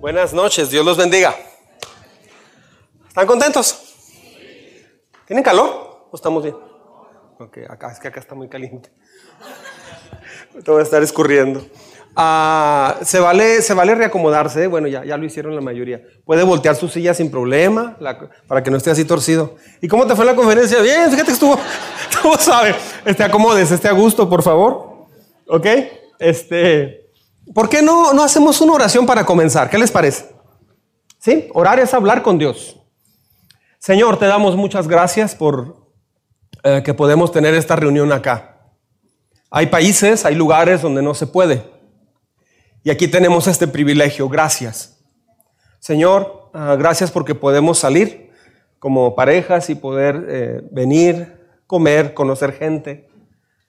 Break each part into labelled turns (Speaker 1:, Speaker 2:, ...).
Speaker 1: Buenas noches, Dios los bendiga. ¿Están contentos? ¿Tienen calor o estamos bien? Ok, acá es que acá está muy caliente. Te voy a estar escurriendo. Ah, se, vale, se vale reacomodarse, bueno, ya, ya lo hicieron la mayoría. Puede voltear su silla sin problema para que no esté así torcido. ¿Y cómo te fue la conferencia? Bien, fíjate que estuvo, ¿cómo sabe? Este, acomodes, esté a gusto, por favor. ¿Ok? Este, ¿Por qué no, no hacemos una oración para comenzar? ¿Qué les parece? ¿Sí? Orar es hablar con Dios. Señor, te damos muchas gracias por eh, que podemos tener esta reunión acá. Hay países, hay lugares donde no se puede. Y aquí tenemos este privilegio. Gracias. Señor, ah, gracias porque podemos salir como parejas y poder eh, venir, comer, conocer gente.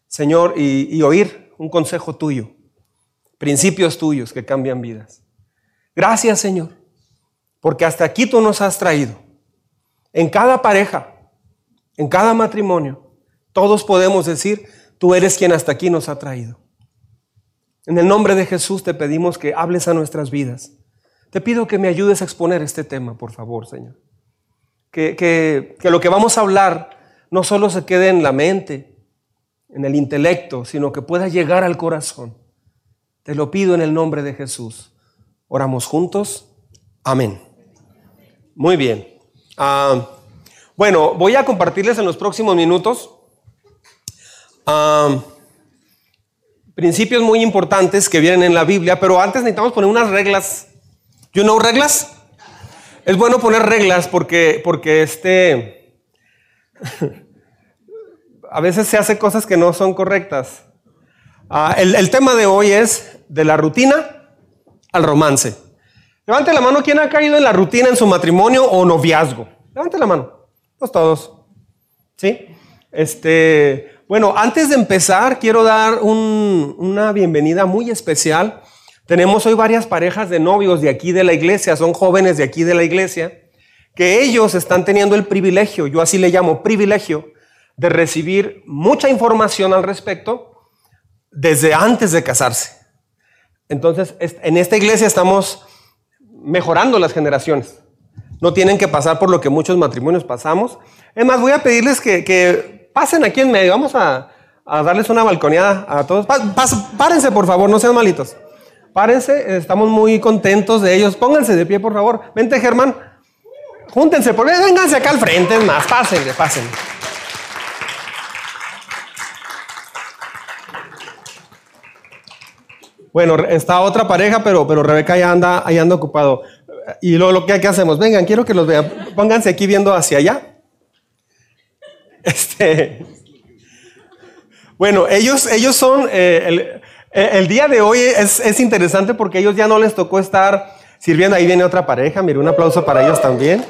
Speaker 1: Señor, y, oír un consejo tuyo, principios tuyos que cambian vidas. Gracias, Señor, porque hasta aquí tú nos has traído. En cada pareja, en cada matrimonio, todos podemos decir, tú eres quien hasta aquí nos ha traído. En el nombre de Jesús te pedimos que hables a nuestras vidas. Te pido que me ayudes a exponer este tema, por favor, Señor. Que, lo que vamos a hablar no solo se quede en la mente, en el intelecto, sino que pueda llegar al corazón. Te lo pido en el nombre de Jesús. Oramos juntos. Amén. Muy bien. Ah, bueno, voy a compartirles en los próximos minutos. Ah, principios muy importantes que vienen en la Biblia, pero antes necesitamos poner unas reglas. ¿You know reglas? Es bueno poner reglas porque, porque este, a veces se hace cosas que no son correctas. Ah, el, tema de hoy es de la rutina al romance. Levante la mano, ¿quién ha caído en la rutina en su matrimonio o noviazgo? Levante la mano. Pues todos. ¿Sí? Este, bueno, antes de empezar, quiero dar una bienvenida muy especial. Tenemos hoy varias parejas de novios de aquí de la iglesia, son jóvenes de aquí de la iglesia, que ellos están teniendo el privilegio, yo así le llamo privilegio, de recibir mucha información al respecto desde antes de casarse. Entonces, en esta iglesia estamos mejorando las generaciones. No tienen que pasar por lo que muchos matrimonios pasamos. Es más, voy a pedirles que pasen aquí en medio, vamos a, darles una balconeada a todos. párense, por favor, no sean malitos. Párense, estamos muy contentos de ellos. Pónganse de pie, por favor. Vente, Germán. Júntense, por vénganse acá al frente, es más, pásenle, pásenle. Bueno, está otra pareja, pero, pero Rebeca ya anda, ahí anda ocupado. Y luego lo que, que hacemos, vengan, quiero que los vean. Pónganse aquí viendo hacia allá. Este, bueno, ellos, ellos son, eh, eh, el, día de hoy es, interesante porque ellos ya no les tocó estar sirviendo, ahí viene otra pareja, mire, un aplauso para ellos también.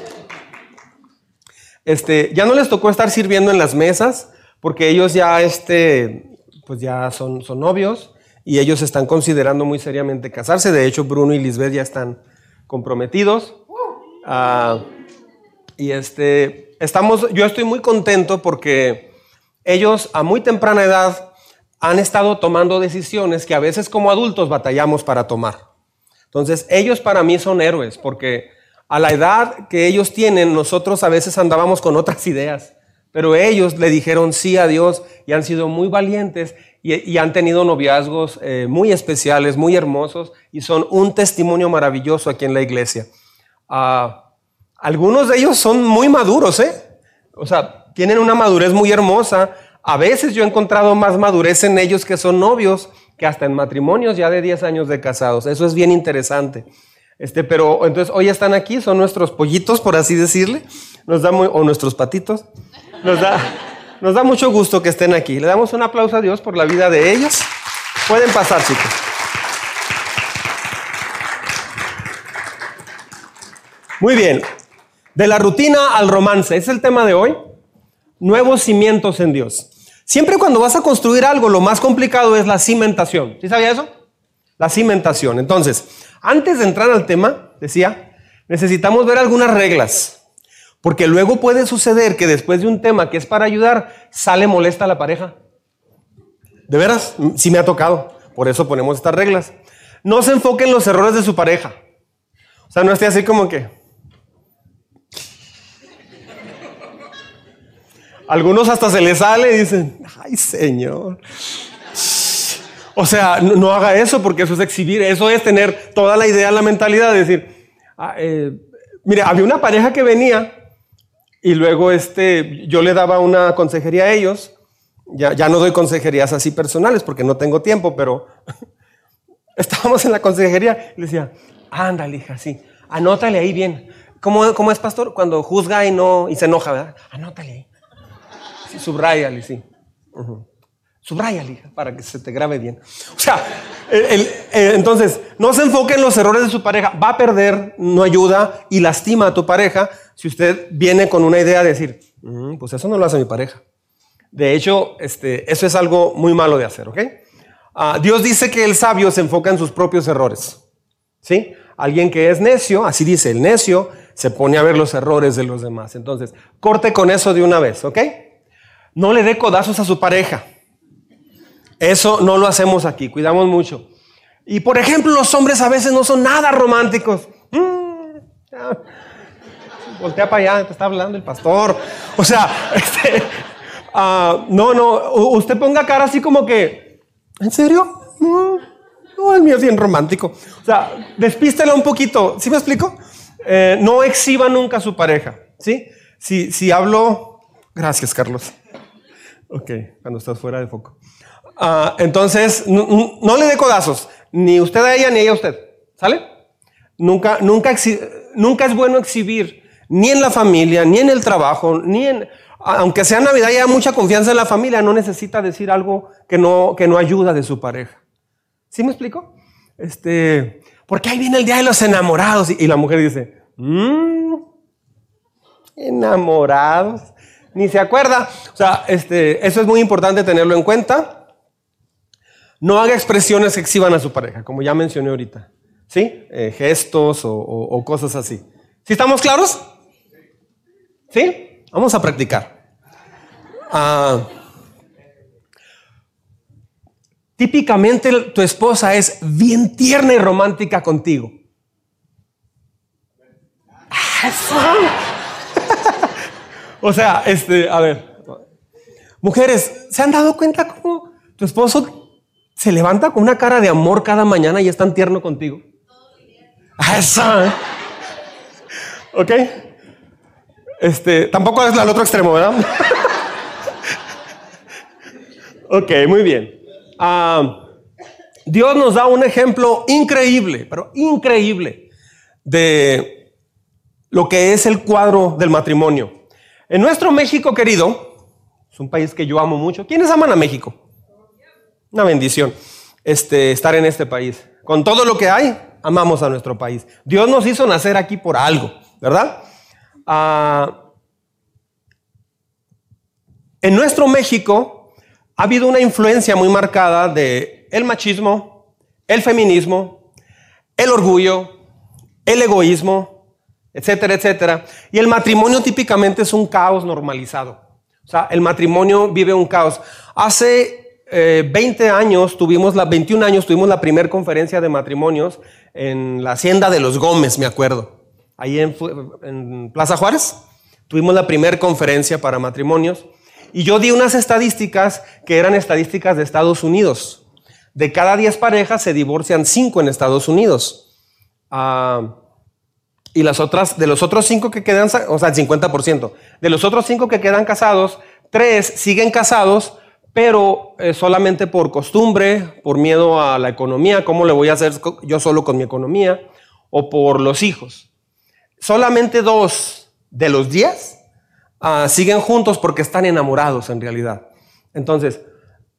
Speaker 1: Este, ya no les tocó estar sirviendo en las mesas porque ellos ya, este, pues ya son, son novios y ellos están considerando muy seriamente casarse. De hecho, Bruno y Lisbeth ya están comprometidos. Ah, y este, estamos, yo estoy muy contento porque ellos a muy temprana edad han estado tomando decisiones que a veces como adultos batallamos para tomar. Entonces, ellos para mí son héroes porque a la edad que ellos tienen, nosotros a veces andábamos con otras ideas, pero ellos le dijeron sí a Dios y han sido muy valientes y, han tenido noviazgos eh, muy especiales, muy hermosos y son un testimonio maravilloso aquí en la iglesia. Ah, algunos de ellos son muy maduros, ¿eh? O sea, tienen una madurez muy hermosa. A veces yo he encontrado más madurez en ellos que son novios que hasta en matrimonios ya de 10 años de casados. Eso es bien interesante. Este, pero entonces hoy están aquí, son nuestros pollitos, por así decirle, nos da o nuestros patitos. Nos da, nos da mucho gusto que estén aquí. Le damos un aplauso a Dios por la vida de ellos. Pueden pasar, chicos. Muy bien, de la rutina al romance, es el tema de hoy. Nuevos cimientos en Dios. Siempre cuando vas a construir algo, lo más complicado es la cimentación. ¿Sí sabía eso? La cimentación. Entonces, antes de entrar al tema, decía, necesitamos ver algunas reglas. Porque luego puede suceder que después de un tema que es para ayudar, sale molesta a la pareja. ¿De veras? Sí me ha tocado. Por eso ponemos estas reglas. No se enfoquen en los errores de su pareja. O sea, no esté así como que... Algunos hasta se les sale y dicen, ay Señor. O sea, no, haga eso porque eso es exhibir, eso es tener toda la idea, la mentalidad de decir, ah, eh, mire, había una pareja que venía y luego este, yo le daba una consejería a ellos, ya, ya no doy consejerías así personales porque no tengo tiempo, pero estábamos en la consejería y le decía, ándale, hija, sí, anótale ahí bien. ¿Cómo, ¿Cómo, es, pastor? Cuando juzga y no y se enoja, ¿verdad? Anótale ahí. Sí, subrayale, sí. Subrayale, para que se te grabe bien. O sea, entonces, no se enfoque en los errores de su pareja. Va a perder, no ayuda y lastima a tu pareja si usted viene con una idea de decir, mm, pues eso no lo hace mi pareja. De hecho, este, eso es algo muy malo de hacer, ¿ok? Ah, Dios dice que el sabio se enfoca en sus propios errores. ¿Sí? Alguien que es necio, así dice, el necio se pone a ver los errores de los demás. Entonces, corte con eso de una vez, ¿ok? No le dé codazos a su pareja. Eso no lo hacemos aquí, cuidamos mucho. Y por ejemplo, los hombres a veces no son nada románticos. Mm, voltea para allá, te está hablando el pastor. O sea, este, ah, no, no, usted ponga cara así como que, ¿en serio? No, el mío es bien romántico. O sea, despístela un poquito. ¿Sí me explico? Eh, no exhiba nunca a su pareja. ¿Sí? Si, si hablo, gracias Carlos. Ok, cuando estás fuera de foco. Ah, entonces, no, le dé codazos, ni usted a ella ni ella a usted. ¿Sale? Nunca, nunca, es bueno exhibir, ni en la familia, ni en el trabajo, ni en... Aunque sea Navidad y haya mucha confianza en la familia, no necesita decir algo que no, que no ayuda de su pareja. ¿Sí me explico? Este, porque ahí viene el día de los enamorados y, la mujer dice, mmm, enamorados, ni se acuerda. O sea, este, eso es muy importante tenerlo en cuenta. No haga expresiones que exhiban a su pareja, como ya mencioné ahorita. ¿Sí? Eh, gestos o, cosas así. ¿Sí estamos claros? ¿Sí? Vamos a practicar. Ah, típicamente tu esposa es bien tierna y romántica contigo. o sea, este, a ver. Mujeres, ¿se han dado cuenta cómo tu esposo se levanta con una cara de amor cada mañana y es tan tierno contigo. Ah, eso. ¿eh? ¿Ok? Este, tampoco es al otro extremo, ¿verdad? ok, muy bien. Ah, Dios nos da un ejemplo increíble, pero increíble, de lo que es el cuadro del matrimonio. En nuestro México querido, es un país que yo amo mucho. ¿Quiénes aman a México? Una bendición este, estar en este país. Con todo lo que hay, amamos a nuestro país. Dios nos hizo nacer aquí por algo, ¿verdad? Ah, en nuestro México ha habido una influencia muy marcada de el machismo, el feminismo, el orgullo, el egoísmo, etcétera, etcétera. Y el matrimonio típicamente es un caos normalizado. O sea, el matrimonio vive un caos. Hace 20 eh, años, tuvimos la, 21 años, tuvimos la primera conferencia de matrimonios en la hacienda de los Gómez, me acuerdo. Ahí en, Plaza Juárez, tuvimos la primera conferencia para matrimonios. Y yo di unas estadísticas que eran estadísticas de Estados Unidos. De cada 10 parejas se divorcian 5 en Estados Unidos. Ah, y las otras, de los otros 5 que quedan, o sea, el 50%. De los otros 5 que quedan casados, 3 siguen casados, pero eh, solamente por costumbre, por miedo a la economía, ¿cómo le voy a hacer yo solo con mi economía? O por los hijos. Solamente dos de los diez ah, siguen juntos porque están enamorados en realidad. Entonces,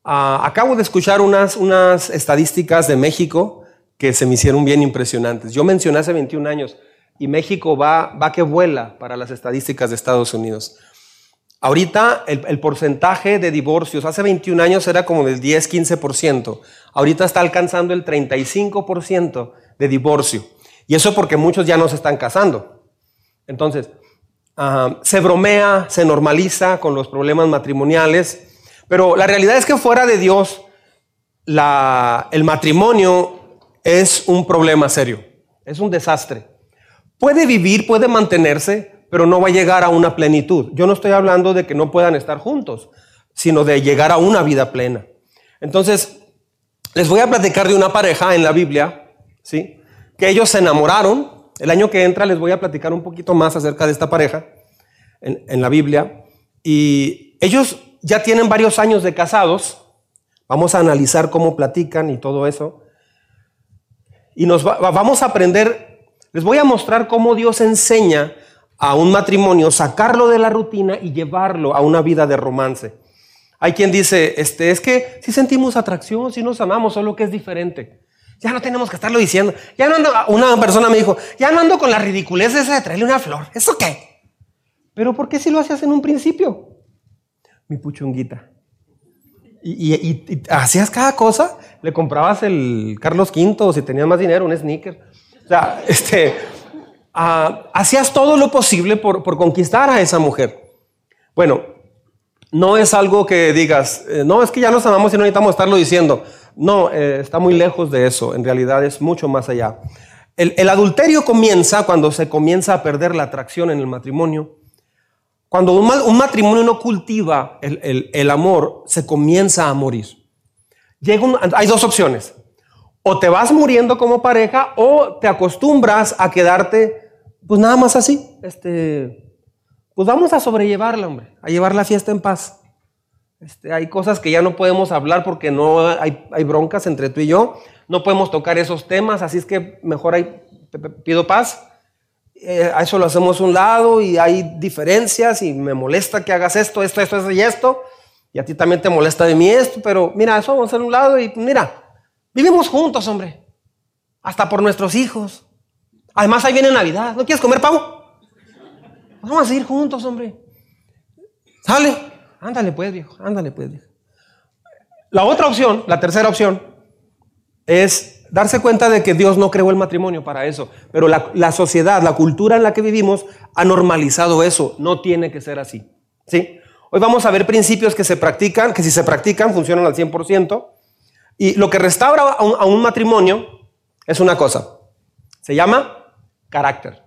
Speaker 1: ah, acabo de escuchar unas, unas estadísticas de México que se me hicieron bien impresionantes. Yo mencioné hace 21 años y México va, va que vuela para las estadísticas de Estados Unidos. Ahorita el, porcentaje de divorcios hace 21 años era como del 10-15%. Ahorita está alcanzando el 35% de divorcio. Y eso porque muchos ya no se están casando. Entonces, se bromea, se normaliza con los problemas matrimoniales. Pero la realidad es que fuera de Dios, el matrimonio es un problema serio. Es un desastre. puede vivir, puede mantenerse, pero no va a llegar a una plenitud. Yo no estoy hablando de que no puedan estar juntos, sino de llegar a una vida plena. Entonces, les voy a platicar de una pareja en la Biblia, ¿sí? Que ellos se enamoraron. El año que entra les voy a platicar un poquito más acerca de esta pareja en, la Biblia. Y ellos ya tienen varios años de casados. Vamos a analizar cómo platican y todo eso. Y nos vamos a aprender, les voy a mostrar cómo Dios enseña a un matrimonio sacarlo de la rutina y llevarlo a una vida de romance. Hay quien dice, este, es que si sentimos atracción, si nos amamos, solo que es diferente. Ya no tenemos que estarlo diciendo. Ya no ando, una persona me dijo, ya no ando con la ridiculez esa de traerle una flor. ¿Eso qué? Pero ¿por qué si lo hacías en un principio? Mi puchunguita. Y, hacías cada cosa. Le comprabas el Carlos V, si tenías más dinero, un sneaker. O sea, este, ah, hacías todo lo posible por, conquistar a esa mujer. Bueno, no es algo que digas, eh, no, es que ya nos amamos y no necesitamos estarlo diciendo. No, eh, está muy lejos de eso. En realidad es mucho más allá. El, el adulterio comienza cuando se comienza a perder la atracción en el matrimonio cuando un, matrimonio no cultiva el, amor, se comienza a morir. hay dos opciones. O te vas muriendo como pareja o te acostumbras a quedarte, pues nada más así. Este, pues vamos a sobrellevarla, hombre, a llevar la fiesta en paz. Este, hay cosas que ya no podemos hablar porque no hay, hay, broncas entre tú y yo. No podemos tocar esos temas, así es que mejor hay, pido paz. Eh, a eso lo hacemos un lado y hay diferencias y me molesta que hagas esto, esto, esto, esto y esto. Y a ti también te molesta de mí esto, pero mira, eso vamos a hacer un lado y mira, vivimos juntos, hombre. Hasta por nuestros hijos. Además, ahí viene Navidad. ¿No quieres comer pavo? Vamos a ir juntos, hombre. Sale. Ándale pues, viejo. Ándale pues, viejo. La otra opción, la tercera opción, es darse cuenta de que Dios no creó el matrimonio para eso, pero la, sociedad, la cultura en la que vivimos ha normalizado eso. No tiene que ser así. ¿sí? Hoy vamos a ver principios que se practican, que si se practican funcionan al 100%. Y lo que restaura a un, matrimonio es una cosa. Se llama carácter.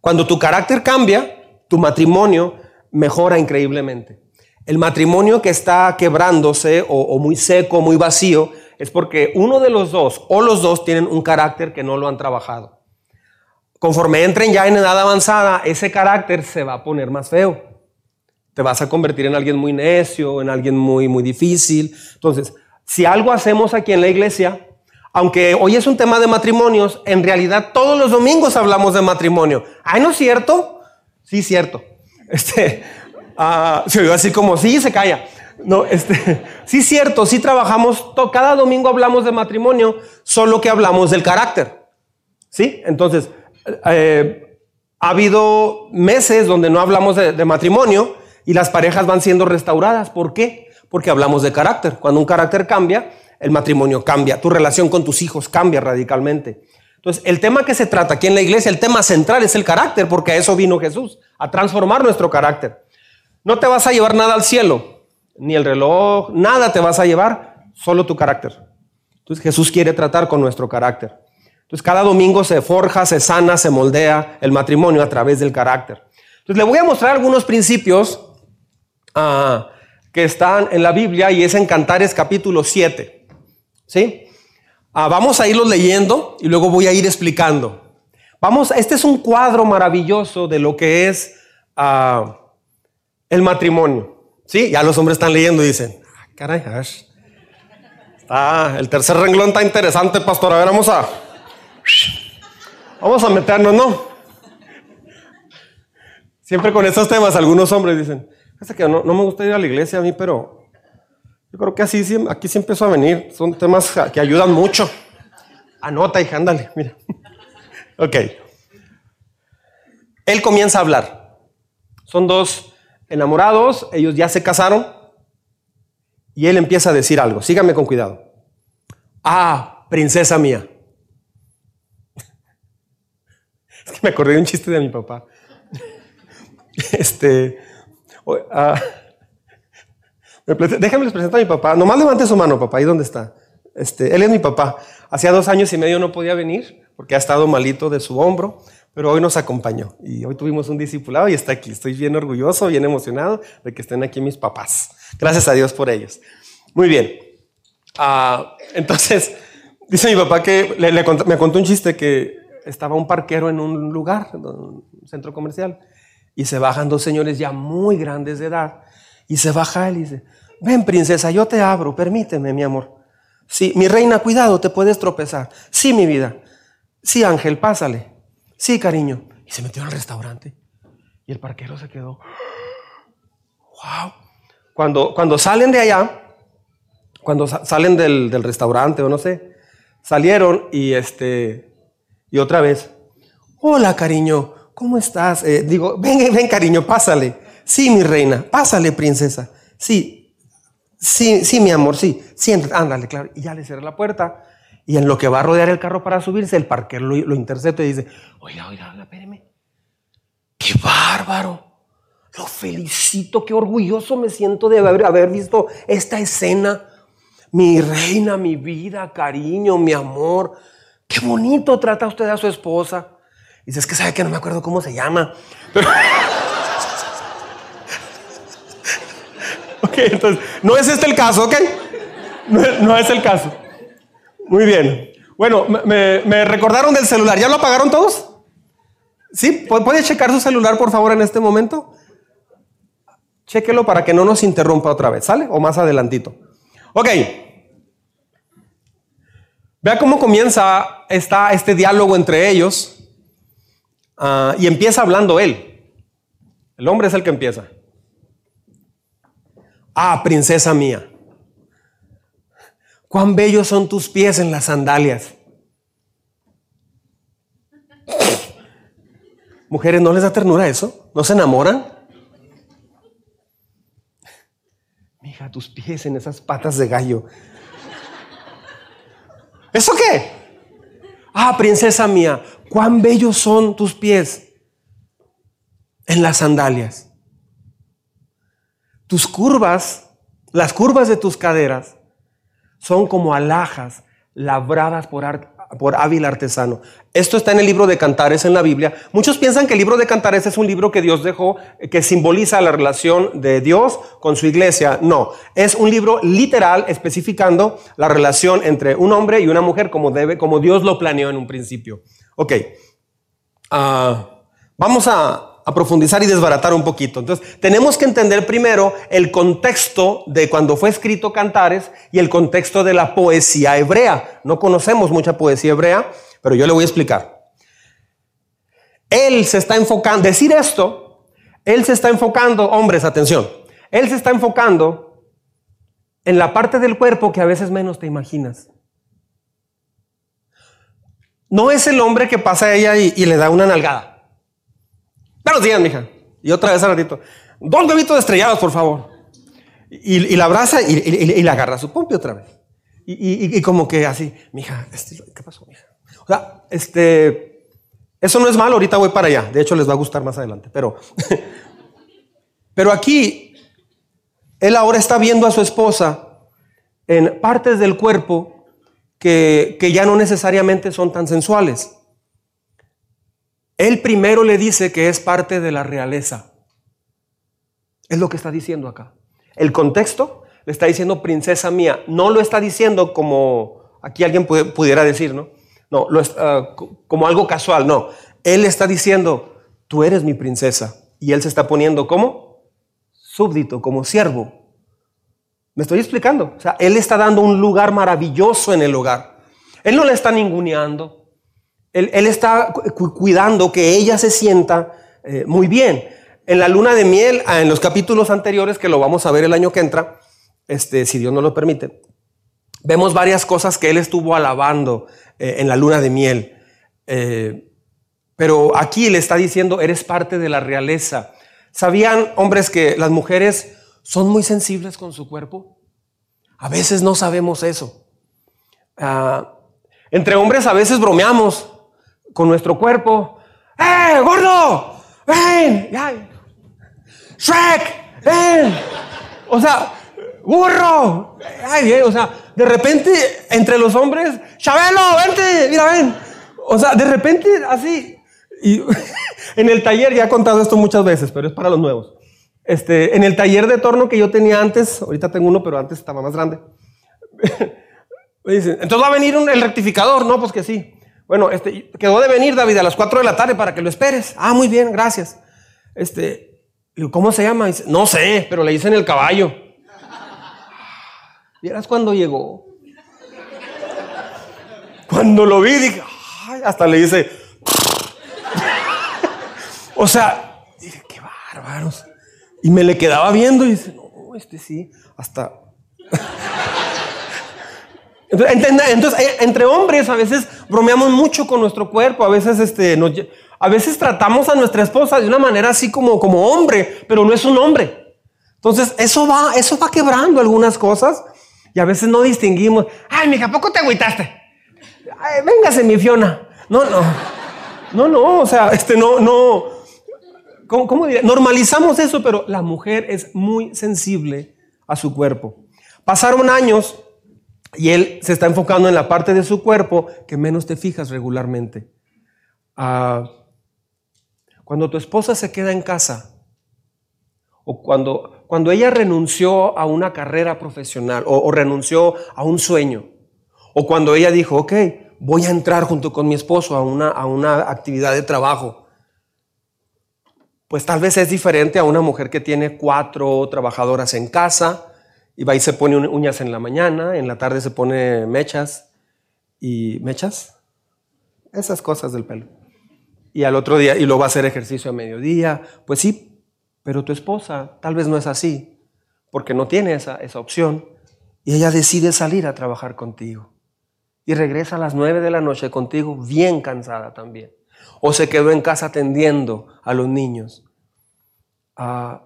Speaker 1: Cuando tu carácter cambia, tu matrimonio mejora increíblemente. El matrimonio que está quebrándose o, o muy seco, muy vacío, es porque uno de los dos o los dos tienen un carácter que no lo han trabajado. Conforme entren ya en edad avanzada, ese carácter se va a poner más feo. Te vas a convertir en alguien muy necio, en alguien muy, muy difícil. Entonces, si algo hacemos aquí en la iglesia, aunque hoy es un tema de matrimonios, en realidad todos los domingos hablamos de matrimonio. ¿Ay, no es cierto? Sí, cierto. Este, uh, se oye así como, sí, se calla. No, este, sí cierto, sí trabajamos, cada domingo hablamos de matrimonio, solo que hablamos del carácter. ¿Sí? Entonces, eh, ha habido meses donde no hablamos de, de, matrimonio y las parejas van siendo restauradas. ¿Por qué? Porque hablamos de carácter. Cuando un carácter cambia, el matrimonio cambia, tu relación con tus hijos cambia radicalmente. Entonces, el tema que se trata aquí en la iglesia, el tema central es el carácter, porque a eso vino Jesús, a transformar nuestro carácter. No te vas a llevar nada al cielo, ni el reloj, nada te vas a llevar, solo tu carácter. Entonces Jesús quiere tratar con nuestro carácter. Entonces cada domingo se forja, se sana, se moldea el matrimonio a través del carácter. Entonces le voy a mostrar algunos principios ah, que están en la Biblia y es en Cantares capítulo 7. ¿Sí? Ah, vamos a irlos leyendo y luego voy a ir explicando. Vamos, este es un cuadro maravilloso de lo que es ah, el matrimonio. Sí, ya los hombres están leyendo y dicen, ah, caray, Está, el tercer renglón está interesante, pastor. A ver, vamos a. Vamos a meternos, ¿no? Siempre con estos temas, algunos hombres dicen, que no, me gusta ir a la iglesia a mí, pero yo creo que así aquí sí empezó a venir. Son temas que ayudan mucho. Anota, y ándale, mira. ok. Él comienza a hablar. Son dos enamorados, ellos ya se casaron y él empieza a decir algo. Síganme con cuidado. Ah, princesa mía. Es que me acordé de un chiste de mi papá. Este, ah, déjenme les presento a mi papá. Nomás levante su mano, papá. ¿Ahí dónde está? Este, él es mi papá. Hacía dos años y medio no podía venir porque ha estado malito de su hombro, pero hoy nos acompañó y hoy tuvimos un discipulado y está aquí. Estoy bien orgulloso, bien emocionado de que estén aquí mis papás. Gracias a Dios por ellos. Muy bien. Ah, entonces, dice mi papá que me contó un chiste que estaba un parquero en un lugar, un centro comercial, y se bajan dos señores ya muy grandes de edad, y se baja él y dice, ven princesa, yo te abro, permíteme, mi amor. Sí, mi reina, cuidado, te puedes tropezar. Sí, mi vida. Sí, Ángel, pásale. Sí, cariño. Y se metió al restaurante. Y el parquero se quedó. ¡Wow! Cuando, cuando salen de allá, cuando salen del, del, restaurante o no sé, salieron y este, y otra vez, hola cariño, ¿cómo estás? Eh, digo, ven, ven cariño, pásale. Sí, mi reina, pásale princesa. Sí, sí, sí, mi amor, sí. Siéntate, ándale, claro. Y ya le cierra la puerta. Y en lo que va a rodear el carro para subirse, el parquero lo, intercepta y dice, oiga, oiga, espéreme. ¡Qué bárbaro! Lo felicito, qué orgulloso me siento de haber visto esta escena. Mi reina, mi vida, cariño, mi amor. Qué bonito trata usted a su esposa. Dice, es que sabe que no me acuerdo cómo se llama. ok, entonces, no es este el caso, ¿ok? no es el caso. Muy bien. Bueno, me, recordaron del celular. ¿Ya lo apagaron todos? ¿Sí? ¿Puede checar su celular, por favor, en este momento? Chéquelo para que no nos interrumpa otra vez, ¿sale? O más adelantito. Ok. Vea cómo comienza esta, este diálogo entre ellos. Ah, y empieza hablando él. El hombre es el que empieza. Ah, princesa mía cuán bellos son tus pies en las sandalias. Mujeres, ¿no les da ternura eso? ¿No se enamoran? Mija, tus pies en esas patas de gallo. ¿Eso qué? Ah, princesa mía, cuán bellos son tus pies en las sandalias. Tus curvas, las curvas de tus caderas son como alhajas labradas por, por hábil artesano. Esto está en el libro de Cantares en la Biblia. Muchos piensan que el libro de Cantares es un libro que Dios dejó, que simboliza la relación de Dios con su iglesia. No, es un libro literal especificando la relación entre un hombre y una mujer como, debe, como Dios lo planeó en un principio. Ok, ah, vamos a, a profundizar y desbaratar un poquito. Entonces, tenemos que entender primero el contexto de cuando fue escrito Cantares y el contexto de la poesía hebrea. No conocemos mucha poesía hebrea, pero yo le voy a explicar. Él se está enfocando, decir esto, él se está enfocando, hombres, atención, él se está enfocando en la parte del cuerpo que a veces menos te imaginas. No es el hombre que pasa a ella y, le da una nalgada. Buenos días, mija. Y otra vez al ratito. Dos bebitos estrellados, por favor. Y, la abraza y, la agarra su pompi otra vez. Y, como que así, mija, este, ¿qué pasó, mija? O sea, este, eso no es malo, ahorita voy para allá. De hecho, les va a gustar más adelante. Pero, pero aquí, él ahora está viendo a su esposa en partes del cuerpo que, que ya no necesariamente son tan sensuales. Él primero le dice que es parte de la realeza. Es lo que está diciendo acá. El contexto le está diciendo princesa mía. No lo está diciendo como aquí alguien pudiera decir, ¿no? No, lo ah, como algo casual, no. Él está diciendo, tú eres mi princesa. Y él se está poniendo como súbdito, como siervo. ¿Me estoy explicando? O sea, él está dando un lugar maravilloso en el hogar. Él no le está ninguneando. Él, está cuidando que ella se sienta eh, muy bien. En la luna de miel, ah, en los capítulos anteriores, que lo vamos a ver el año que entra, este, si Dios no lo permite, vemos varias cosas que él estuvo alabando eh, en la luna de miel. Eh, pero aquí le está diciendo, eres parte de la realeza. ¿Sabían, hombres, que las mujeres son muy sensibles con su cuerpo? A veces no sabemos eso. Ah, entre hombres a veces bromeamos con nuestro cuerpo. ¡Eh, gordo! ¡Ven! ¡Shrek! ¡Ven! O sea, burro. Ay, o sea, de repente entre los hombres, Chabelo, vente, mira, ven. O sea, de repente así, y en el taller, ya he contado esto muchas veces, pero es para los nuevos. Este, en el taller de torno que yo tenía antes, ahorita tengo uno, pero antes estaba más grande. Me dicen, entonces va a venir el rectificador, no, pues que sí. Bueno, este, quedó de venir David a las 4 de la tarde para que lo esperes. Ah, muy bien, gracias. Este, ¿cómo se llama? no sé, pero le dicen el caballo. ¿Vieras cuando llegó? Cuando lo vi, dije, hasta le dice, o sea, dije, qué bárbaros. Y me le quedaba viendo y dice, no, este sí, hasta... Entonces, eh, entre hombres a veces bromeamos mucho con nuestro cuerpo, a veces, este, a veces tratamos a nuestra esposa de una manera así como, como hombre, pero no es un hombre. Entonces, eso va, eso va quebrando algunas cosas y a veces no distinguimos. Ay, mija, ¿a poco te agüitaste? Ay, véngase, mi Fiona. No, no. No, no, o sea, este, no, no. Normalizamos eso, pero la mujer es muy sensible a su cuerpo. Pasaron años y él se está enfocando en la parte de su cuerpo que menos te fijas regularmente. Ah, cuando tu esposa se queda en casa, o cuando, cuando ella renunció a una carrera profesional, o, renunció a un sueño, o cuando ella dijo, ok, voy a entrar junto con mi esposo a una, a una actividad de trabajo, pues tal vez es diferente a una mujer que tiene cuatro trabajadoras en casa, y va y se pone uñas en la mañana, en la tarde se pone mechas y mechas, esas cosas del pelo. Y al otro día, y lo va a hacer ejercicio a mediodía. Pues sí, pero tu esposa tal vez no es así, porque no tiene esa, esa opción. Y ella decide salir a trabajar contigo. Y regresa a las nueve de la noche contigo bien cansada también. O se quedó en casa atendiendo a los niños. Ah,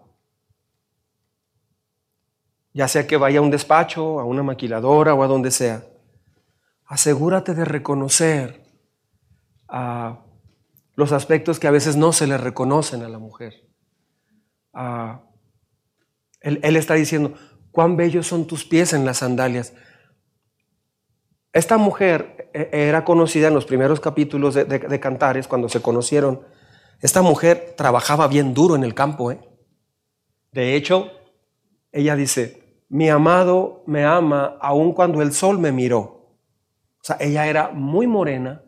Speaker 1: ya sea que vaya a un despacho, a una maquiladora o a donde sea, asegúrate de reconocer a los aspectos que a veces no se le reconocen a la mujer. él, está diciendo, cuán bellos son tus pies en las sandalias. Esta mujer era conocida en los primeros capítulos de, Cantares, cuando se conocieron. Esta mujer trabajaba bien duro en el campo. ¿eh? De hecho, ella dice, mi amado me ama aun cuando el sol me miró. O sea, ella era muy morena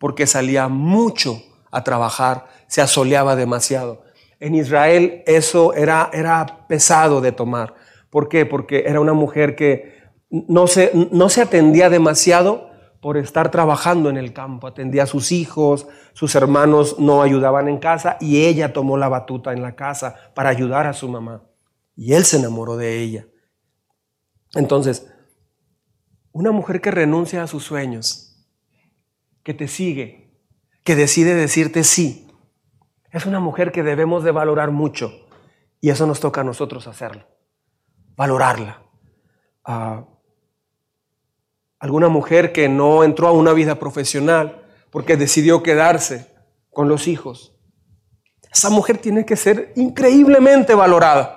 Speaker 1: porque salía mucho a trabajar, se asoleaba demasiado. En Israel eso era, era pesado de tomar. ¿Por qué? Porque era una mujer que no se, no se atendía demasiado por estar trabajando en el campo, atendía a sus hijos, sus hermanos no ayudaban en casa y ella tomó la batuta en la casa para ayudar a su mamá. Y él se enamoró de ella. Entonces, una mujer que renuncia a sus sueños, que te sigue, que decide decirte sí, es una mujer que debemos de valorar mucho y eso nos toca a nosotros hacerlo, valorarla. Ah, alguna mujer que no entró a una vida profesional porque decidió quedarse con los hijos. Esa mujer tiene que ser increíblemente valorada.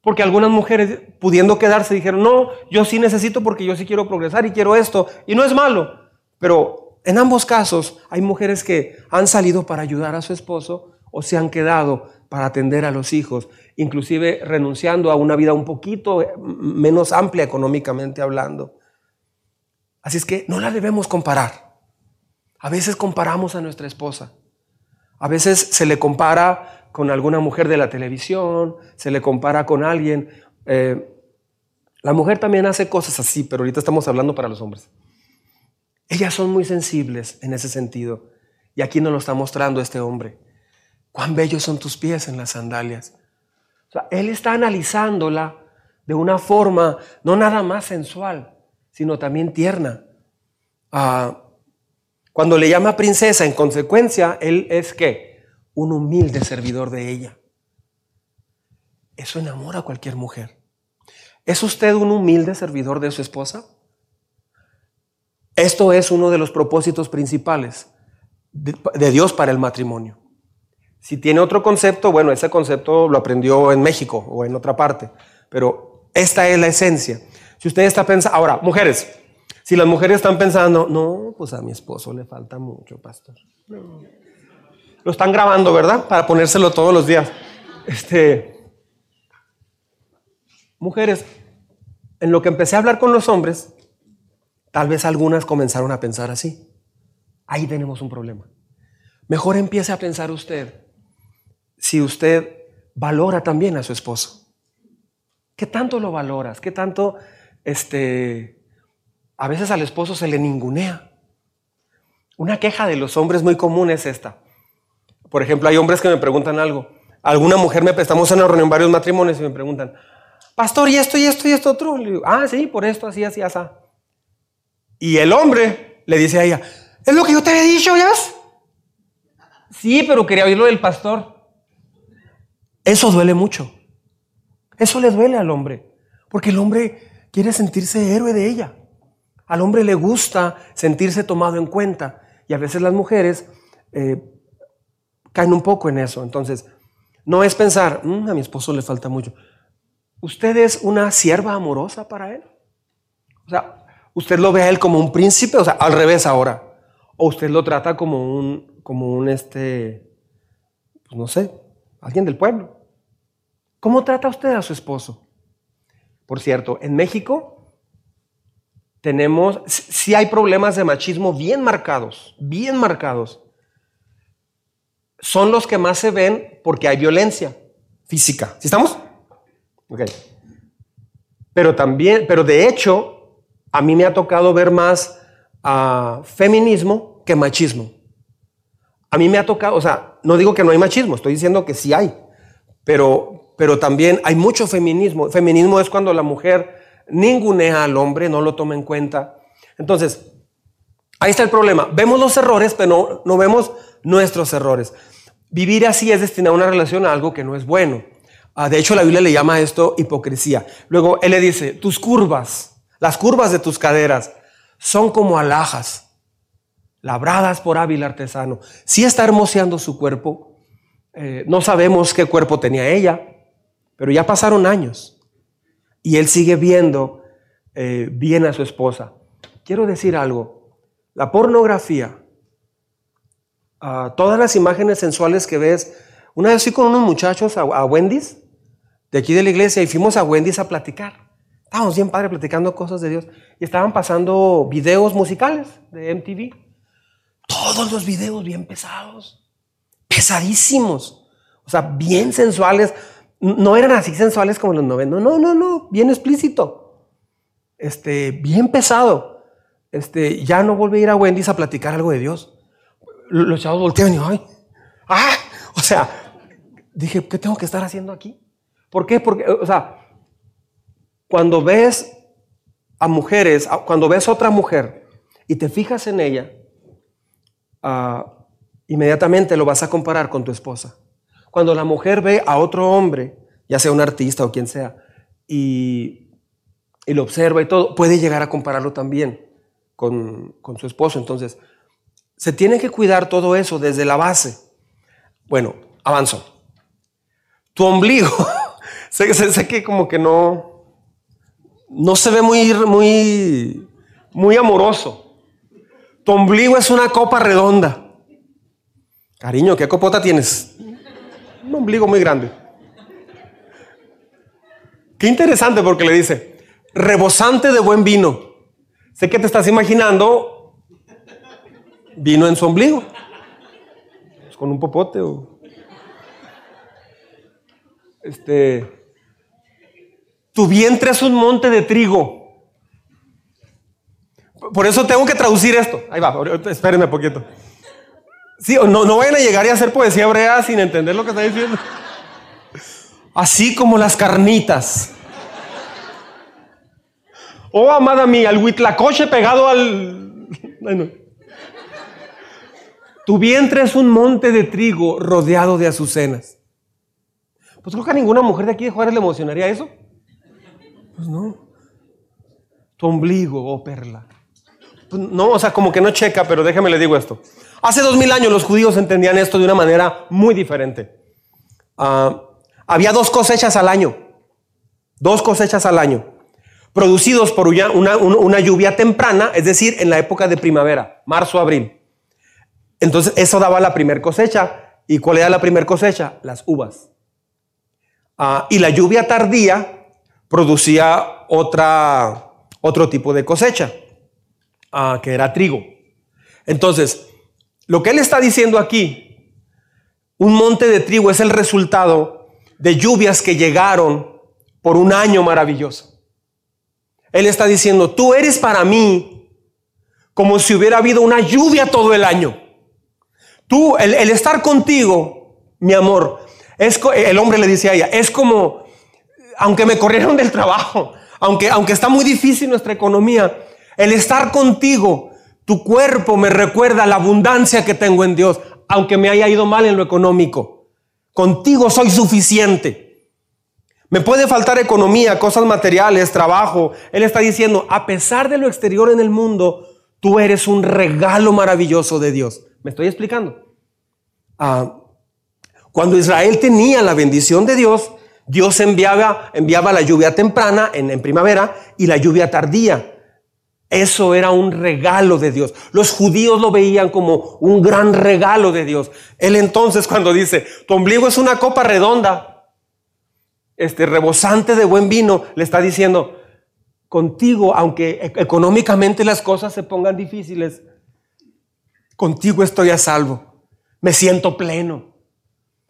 Speaker 1: Porque algunas mujeres, pudiendo quedarse, dijeron, no, yo sí necesito porque yo sí quiero progresar y quiero esto. Y no es malo, pero en ambos casos hay mujeres que han salido para ayudar a su esposo o se han quedado para atender a los hijos, inclusive renunciando a una vida un poquito menos amplia económicamente hablando. Así es que no la debemos comparar. A veces comparamos a nuestra esposa. A veces se le compara con alguna mujer de la televisión, se le compara con alguien. Eh, la mujer también hace cosas así, pero ahorita estamos hablando para los hombres. Ellas son muy sensibles en ese sentido. Y aquí nos lo está mostrando este hombre. Cuán bellos son tus pies en las sandalias. Él está analizándola de una forma no nada más sensual, sino también tierna. Ah, cuando le llama princesa, en consecuencia, él es que un humilde servidor de ella. Eso enamora a cualquier mujer. ¿Es usted un humilde servidor de su esposa? Esto es uno de los propósitos principales de, Dios para el matrimonio. Si tiene otro concepto, bueno, ese concepto lo aprendió en México o en otra parte, pero esta es la esencia. Si usted está pensando, ahora, mujeres, Si las mujeres están pensando, no, pues a mi esposo le falta mucho, pastor. Lo están grabando, ¿verdad? Para ponérselo todos los días. Este, mujeres, en lo que empecé a hablar con los hombres, tal vez algunas comenzaron a pensar así. Ahí tenemos un problema. Mejor empiece a pensar usted si usted valora también a su esposo. ¿Qué tanto lo valoras? ¿Qué tanto, este, a veces al esposo se le ningunea? Una queja de los hombres muy común es esta. Por ejemplo, hay hombres que me preguntan algo. Alguna mujer me estamos en una reunión varios matrimonios y me preguntan, pastor, ¿y esto, y esto, y esto otro? Le digo, ah, sí, por esto, así, así, así. Y el hombre le dice a ella, es lo que yo te había dicho, ¿ya? Sí, pero quería oírlo del pastor. Eso duele mucho. Eso le duele al hombre. Porque el hombre quiere sentirse héroe de ella. Al hombre le gusta sentirse tomado en cuenta. Y a veces las mujeres eh, caen un poco en eso. Entonces, no es pensar, mm, a mi esposo le falta mucho. ¿Usted es una sierva amorosa para él? O sea, ¿usted lo ve a él como un príncipe? O sea, al revés ahora. ¿O usted lo trata como un, como un, este, pues no sé, alguien del pueblo? ¿Cómo trata usted a su esposo? Por cierto, en México tenemos, sí hay problemas de machismo bien marcados, bien marcados. Son los que más se ven porque hay violencia física. ¿Sí estamos? Ok. Pero también, pero de hecho, a mí me ha tocado ver más uh, feminismo que machismo. A mí me ha tocado, o sea, no digo que no hay machismo, estoy diciendo que sí hay, pero, pero también hay mucho feminismo. Feminismo es cuando la mujer ningunea al hombre, no lo toma en cuenta. Entonces, ahí está el problema. Vemos los errores, pero no, vemos nuestros errores. Vivir así es destinar una relación a algo que no es bueno. Ah, de hecho, la Biblia le llama esto hipocresía. Luego, él le dice, tus curvas, las curvas de tus caderas, son como alhajas, labradas por hábil artesano. Si está hermoseando su cuerpo, eh, no sabemos qué cuerpo tenía ella, pero ya pasaron años y él sigue viendo eh, bien a su esposa. Quiero decir algo, la pornografía, todas las imágenes sensuales que ves, una vez fui con unos muchachos a, a Wendy's, de aquí de la iglesia, y fuimos a Wendy's a platicar. Estábamos bien padre platicando cosas de Dios y estaban pasando videos musicales de MTV. Todos los videos bien pesados, pesadísimos, o sea, bien sensuales no eran así sensuales como los 90. No, no, no, bien explícito. Este, bien pesado. Este, ya no volví a ir a Wendy's a platicar algo de Dios. Los chavos volteaban y, ay, ah, o sea, dije, ¿qué tengo que estar haciendo aquí? ¿Por qué? Porque, o sea, cuando ves a mujeres, cuando ves a otra mujer y te fijas en ella, uh, inmediatamente lo vas a comparar con tu esposa. Cuando la mujer ve a otro hombre, ya sea un artista o quien sea, y, lo observa y todo, puede llegar a compararlo también con, su esposo. Entonces, se tiene que cuidar todo eso desde la base. Bueno, avanzo. Tu ombligo, sé, sé, que como que no, no se ve muy, muy, muy amoroso. Tu ombligo es una copa redonda. Cariño, ¿qué copota tienes? un ombligo muy grande. Qué interesante porque le dice, rebosante de buen vino. Sé que te estás imaginando vino en su ombligo. Pues con un popote o... Este... Tu vientre es un monte de trigo. Por eso tengo que traducir esto. Ahí va, espérenme un poquito. Sí, no, no vayan a llegar y hacer poesía hebrea sin entender lo que está diciendo. Así como las carnitas. Oh, amada mía, el huitlacoche pegado al... Tu vientre es un monte de trigo rodeado de azucenas. Pues creo que a ninguna mujer de aquí de Juárez le emocionaría eso. Pues no. Tu ombligo, oh perla. Pues no, o sea, como que no checa, pero déjame le digo esto. Hace dos mil años los judíos entendían esto de una manera muy diferente. Ah, había dos cosechas al año. Dos cosechas al año. producidos por una, lluvia temprana, es decir, en la época de primavera, marzo, abril. Entonces eso daba la primer cosecha. ¿Y cuál era la primer cosecha? Las uvas. Ah, y la lluvia tardía producía otro tipo de cosecha, ah, que era trigo. Entonces, lo que él está diciendo aquí, un monte de trigo es el resultado de lluvias que llegaron por un año maravilloso. Él está diciendo, tú eres para mí como si hubiera habido una lluvia todo el año. Tú, el, el estar contigo, mi amor, es, el hombre le dice a ella, es como, aunque me corrieron del trabajo, aunque, aunque está muy difícil nuestra economía, el estar contigo, tu cuerpo me recuerda la abundancia que tengo en Dios, aunque me haya ido mal en lo económico. Contigo soy suficiente. Me puede faltar economía, cosas materiales, trabajo. Él está diciendo, a pesar de lo exterior en el mundo, tú eres un regalo maravilloso de Dios. ¿Me estoy explicando? Ah, cuando Israel tenía la bendición de Dios, Dios enviaba, enviaba la lluvia temprana en, en primavera y la lluvia tardía. Eso era un regalo de Dios. Los judíos lo veían como un gran regalo de Dios. Él entonces cuando dice, tu ombligo es una copa redonda, este rebosante de buen vino, le está diciendo, contigo, aunque e- económicamente las cosas se pongan difíciles, contigo estoy a salvo. Me siento pleno.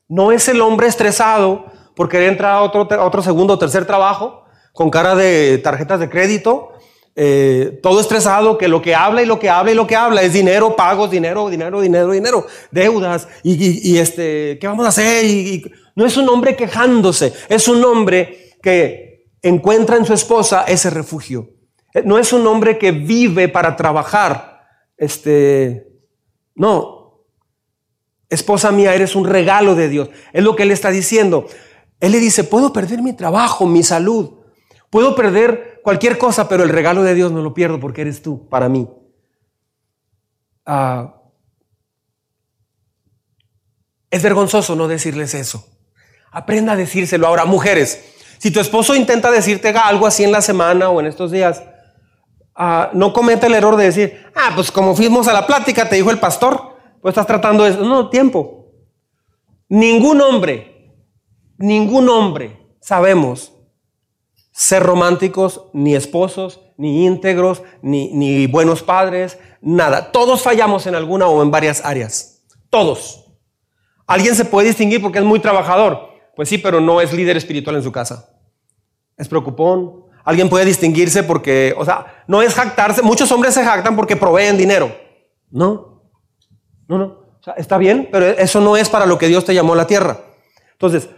Speaker 1: No es el hombre estresado por querer entrar a otro, a otro segundo o tercer trabajo con cara de tarjetas de crédito, eh, todo estresado, que lo que habla y lo que habla y lo que habla es dinero, pagos, dinero, dinero, dinero, dinero, deudas y, este, ¿qué vamos a hacer? No es un hombre quejándose, es un hombre que encuentra en su esposa ese refugio. Eh, No es un hombre que vive para trabajar, este, no, esposa mía, eres un regalo de Dios. Es lo que él está diciendo. Él le dice, puedo perder mi trabajo, mi salud, puedo perder cualquier cosa, pero el regalo de Dios no lo pierdo porque eres tú para mí. Ah, es vergonzoso no decirles eso. Aprenda a decírselo ahora, mujeres. Si tu esposo intenta decirte algo así en la semana o en estos días, ah, no cometa el error de decir, ah, pues como fuimos a la plática, te dijo el pastor, pues estás tratando eso. No, tiempo. Ningún hombre, ningún hombre sabemos ser románticos, ni esposos, ni íntegros, ni, buenos padres, nada. Todos fallamos en alguna o en varias áreas. Todos. Alguien se puede distinguir porque es muy trabajador. Pues sí, pero no es líder espiritual en su casa. Es preocupón. Alguien puede distinguirse porque, o sea, no es jactarse. Muchos hombres se jactan porque proveen dinero. No, no, no. O sea, está bien, pero eso no es para lo que Dios te llamó a la tierra. Entonces,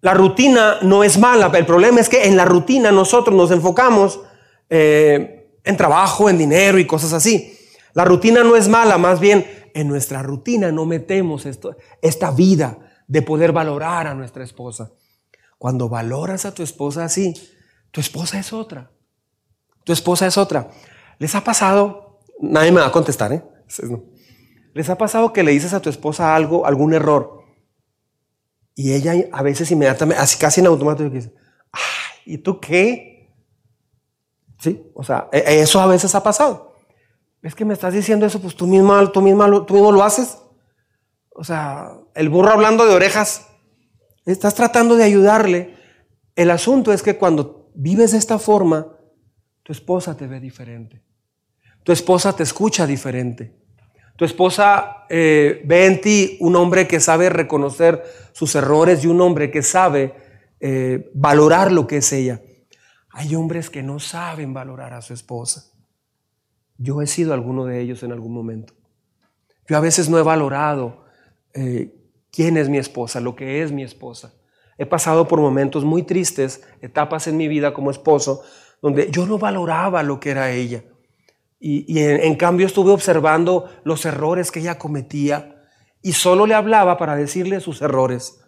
Speaker 1: la rutina no es mala. El problema es que en la rutina nosotros nos enfocamos eh, en trabajo, en dinero y cosas así. La rutina no es mala, más bien en nuestra rutina no metemos esto, esta vida de poder valorar a nuestra esposa. Cuando valoras a tu esposa así, tu esposa es otra. Tu esposa es otra. ¿Les ha pasado? Nadie me va a contestar, ¿eh? ¿Les ha pasado que le dices a tu esposa algo, algún error? Y ella a veces inmediatamente, así casi en automático, dice, ¿y tú qué? Sí, o sea, e- eso a veces ha pasado. Es que me estás diciendo eso, pues tú misma, tú misma, tú mismo lo haces. O sea, el burro hablando de orejas, estás tratando de ayudarle. El asunto es que cuando vives de esta forma, tu esposa te ve diferente. Tu esposa te escucha diferente. Tu esposa eh, ve en ti un hombre que sabe reconocer sus errores y un hombre que sabe eh, valorar lo que es ella. Hay hombres que no saben valorar a su esposa. Yo he sido alguno de ellos en algún momento. Yo a veces no he valorado eh, quién es mi esposa, lo que es mi esposa. He pasado por momentos muy tristes, etapas en mi vida como esposo, donde yo no valoraba lo que era ella. Y, en, cambio estuve observando los errores que ella cometía y solo le hablaba para decirle sus errores.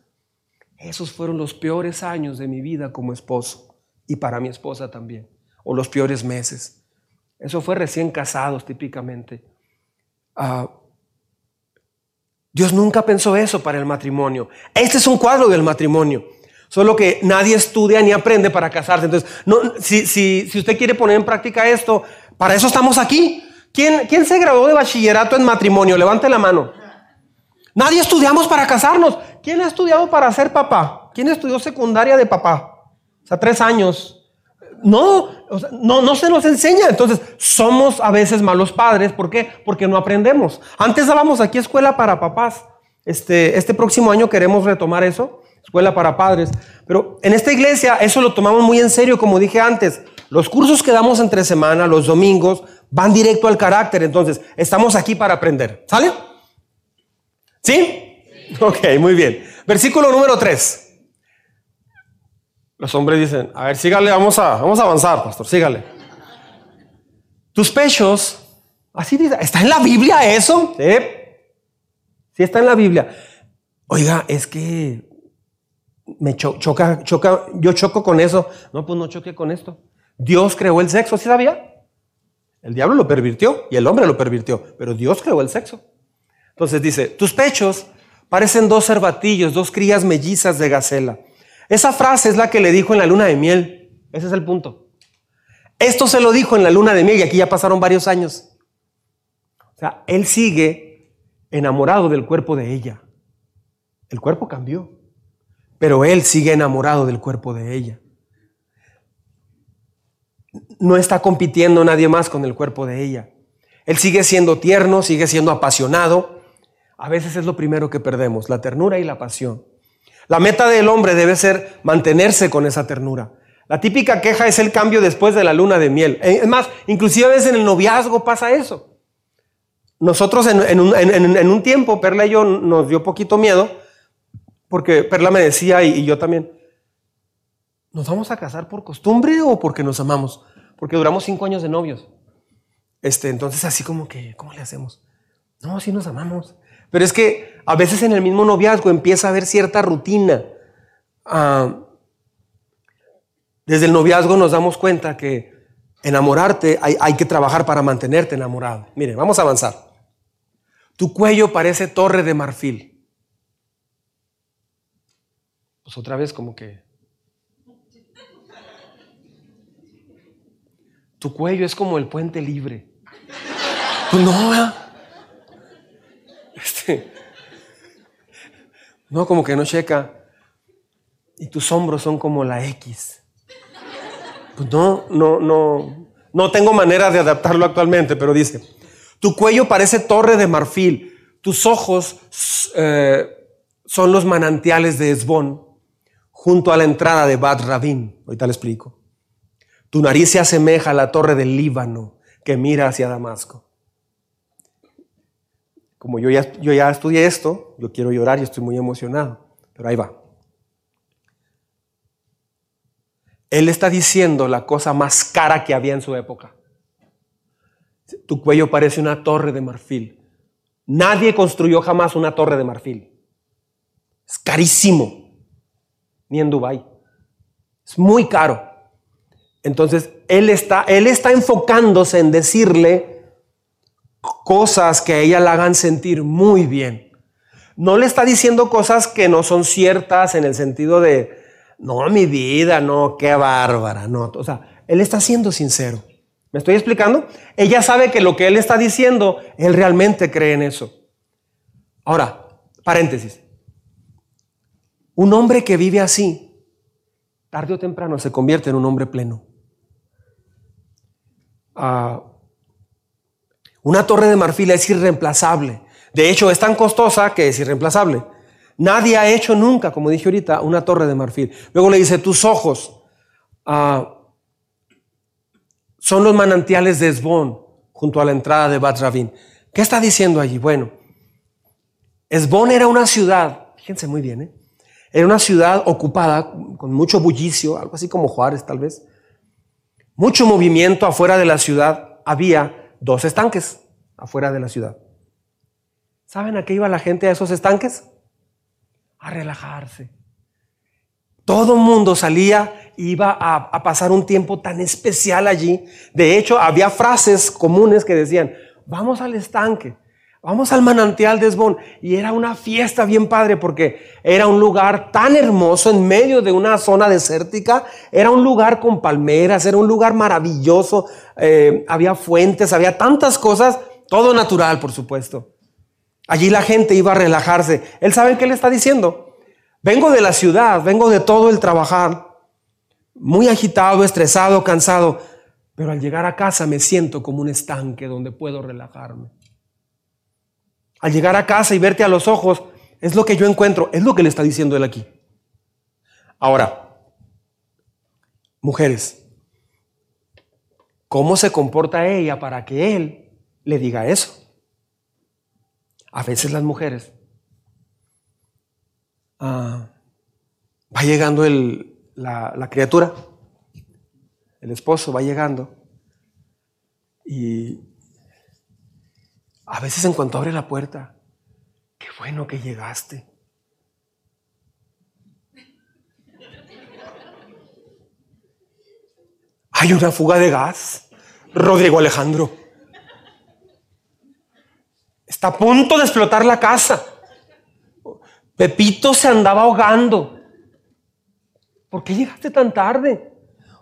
Speaker 1: Esos fueron los peores años de mi vida como esposo y para mi esposa también, o los peores meses. Eso fue recién casados típicamente. Ah, Dios nunca pensó eso para el matrimonio. Este es un cuadro del matrimonio. Solo que nadie estudia ni aprende para casarse. Entonces, si, si, si usted quiere poner en práctica esto, para eso estamos aquí. ¿Quién, ¿Quién se graduó de bachillerato en matrimonio? Levante la mano. Nadie estudiamos para casarnos. ¿Quién ha estudiado para ser papá? ¿Quién estudió secundaria de papá? O sea, tres años. No, no, no se nos enseña. Entonces, somos a veces malos padres. ¿Por qué? Porque no aprendemos. Antes dábamos aquí escuela para papás. Este, este próximo año queremos retomar eso, escuela para padres. Pero en esta iglesia eso lo tomamos muy en serio, como dije antes. Los cursos que damos entre semana, los domingos, van directo al carácter. Entonces, estamos aquí para aprender. ¿Sale? ¿Sí? Ok, muy bien. Versículo número 3. Los hombres dicen, a ver, sígale, vamos a, vamos a avanzar, pastor, sígale. Tus pechos, así dice, ¿está en la Biblia eso? Sí. Sí está en la Biblia. Oiga, es que me choca, choca, yo choco con eso. No, pues no choque con esto. Dios creó el sexo, ¿sí sabía? El diablo lo pervirtió y el hombre lo pervirtió, pero Dios creó el sexo. Entonces dice, tus pechos parecen dos cervatillos, dos crías mellizas de gacela. Esa frase es la que le dijo en la luna de miel. Ese es el punto. Esto se lo dijo en la luna de miel y aquí ya pasaron varios años. O sea, él sigue enamorado del cuerpo de ella. El cuerpo cambió, pero él sigue enamorado del cuerpo de ella. No está compitiendo nadie más con el cuerpo de ella. Él sigue siendo tierno, sigue siendo apasionado. A veces es lo primero que perdemos, la ternura y la pasión. La meta del hombre debe ser mantenerse con esa ternura. La típica queja es el cambio después de la luna de miel. Es más, inclusive a veces en el noviazgo pasa eso. Nosotros en, un, tiempo, Perla y yo nos dio poquito miedo, porque Perla me decía y, yo también, ¿nos vamos a casar por costumbre o porque nos amamos? Porque duramos cinco años de novios. Este, entonces así como que, ¿cómo le hacemos? No, sí nos amamos. Pero es que a veces en el mismo noviazgo empieza a haber cierta rutina. Ah, desde el noviazgo nos damos cuenta que enamorarte hay, hay que trabajar para mantenerte enamorado. Mire, vamos a avanzar. Tu cuello parece torre de marfil. Pues otra vez como que... Tu cuello es como el puente libre. Pues no, este, no, como que no checa. Y tus hombros son como la X. Pues no, no, no. No tengo manera de adaptarlo actualmente, pero dice, tu cuello parece torre de marfil, tus ojos eh, son los manantiales de Esbón, junto a la entrada de Bad Rabin. Ahorita le explico. Tu nariz se asemeja a la torre del Líbano que mira hacia Damasco como yo ya, yo ya estudié esto, yo quiero llorar y estoy muy emocionado, pero ahí va. Él está diciendo la cosa más cara que había en su época. Tu cuello parece una torre de marfil. Nadie construyó jamás una torre de marfil. Es carísimo. Ni en Dubái. Es muy caro. Entonces, él está, él está enfocándose en decirle cosas que a ella la hagan sentir muy bien. No le está diciendo cosas que no son ciertas en el sentido de, no, mi vida, no, qué bárbara, no. O sea, él está siendo sincero. ¿Me estoy explicando? Ella sabe que lo que él está diciendo, él realmente cree en eso. Ahora, paréntesis. Un hombre que vive así, tarde o temprano se convierte en un hombre pleno. Ah, una torre de marfil es irreemplazable. De hecho, es tan costosa que es irreemplazable. Nadie ha hecho nunca, como dije ahorita, una torre de marfil. Luego le dice, tus ojos ah, son los manantiales de Esbón, junto a la entrada de Bat ¿Qué está diciendo allí? Bueno, Esbón era una ciudad, fíjense muy bien, ¿eh? era una ciudad ocupada con mucho bullicio, algo así como Juárez tal vez. Mucho movimiento afuera de la ciudad había dos estanques afuera de la ciudad. ¿Saben a qué iba la gente a esos estanques? A relajarse. Todo mundo salía, iba a, a, pasar un tiempo tan especial allí. De hecho, había frases comunes que decían, vamos al estanque. Vamos al manantial de Esbón. Y era una fiesta bien padre porque era un lugar tan hermoso en medio de una zona desértica. Era un lugar con palmeras, era un lugar maravilloso. Eh, había fuentes, había tantas cosas. Todo natural, por supuesto. Allí la gente iba a relajarse. Él sabe qué le está diciendo. Vengo de la ciudad, vengo de todo el trabajar. Muy agitado, estresado, cansado. Pero al llegar a casa me siento como un estanque donde puedo relajarme. Al llegar a casa y verte a los ojos, es lo que yo encuentro, es lo que le está diciendo él aquí. Ahora, mujeres, ¿cómo se comporta ella para que él le diga eso? A veces las mujeres, ah, va llegando la, la criatura, el esposo va llegando y a veces en cuanto abre la puerta, qué bueno que llegaste. Hay una fuga de gas. Rodrigo Alejandro. Está a punto de explotar la casa. Pepito se andaba ahogando. ¿Por qué llegaste tan tarde?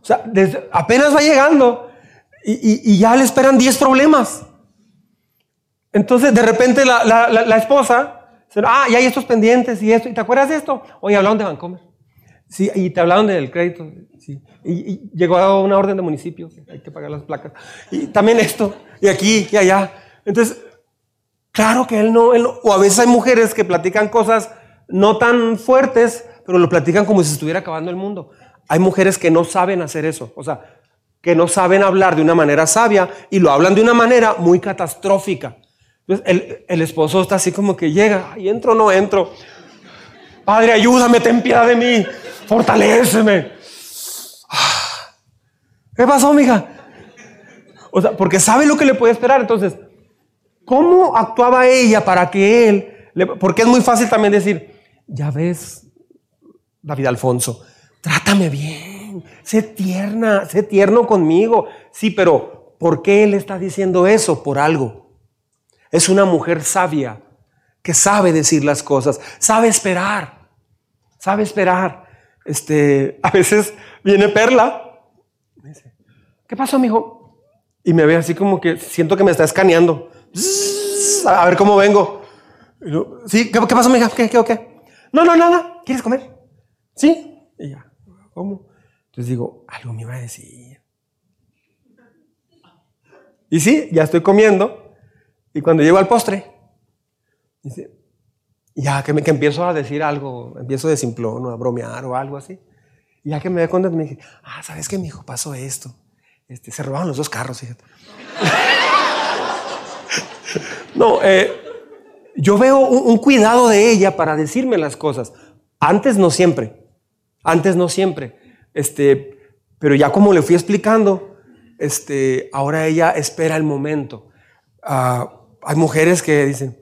Speaker 1: O sea, apenas va llegando y, y ya le esperan 10 problemas. Entonces, de repente la, esposa, ah, y hay estos pendientes y esto, ¿y te acuerdas de esto? Oye, hablaron de Vancomer. Sí, y te hablaron del crédito. Sí. Y, llegó a una orden de municipio, hay que pagar las placas. Y también esto, y aquí, y allá. Entonces, claro que él no, él o a veces hay mujeres que platican cosas no tan fuertes, pero lo platican como si estuviera acabando el mundo. Hay mujeres que no saben hacer eso, o sea, que no saben hablar de una manera sabia y lo hablan de una manera muy catastrófica. Entonces el, esposo está así como que llega, y entro o no entro. Padre, ayúdame, ten piedad de mí, fortaléceme. ¿Qué pasó, mija? O sea, porque sabe lo que le puede esperar. Entonces, ¿cómo actuaba ella para que él, porque es muy fácil también decir, ya ves, David Alfonso, trátame bien, sé tierna, sé tierno conmigo. Sí, pero ¿por qué él está diciendo eso? Por algo. Es una mujer sabia que sabe decir las cosas, sabe esperar, sabe esperar. Este, a veces viene Perla, me dice, ¿qué pasó, mijo? Y me ve así como que siento que me está escaneando. A ver cómo vengo. sí, ¿qué, pasó, mija? ¿Qué, qué, qué? No, no, nada. ¿Quieres comer? Sí. Y ya, ¿cómo? Entonces digo, algo me iba a decir. Y sí, ya estoy comiendo. Y cuando llego al postre, ya que, empiezo a decir algo, empiezo de simplón o a bromear o algo así. Ya que me doy cuenta, me dije, ah, ¿sabes qué, mi hijo? Pasó esto. Este, se robaron los dos carros, fíjate. no, eh, yo veo un, un, cuidado de ella para decirme las cosas. Antes no siempre. Antes no siempre. Este, pero ya como le fui explicando, este, ahora ella espera el momento. Uh, hay mujeres que dicen,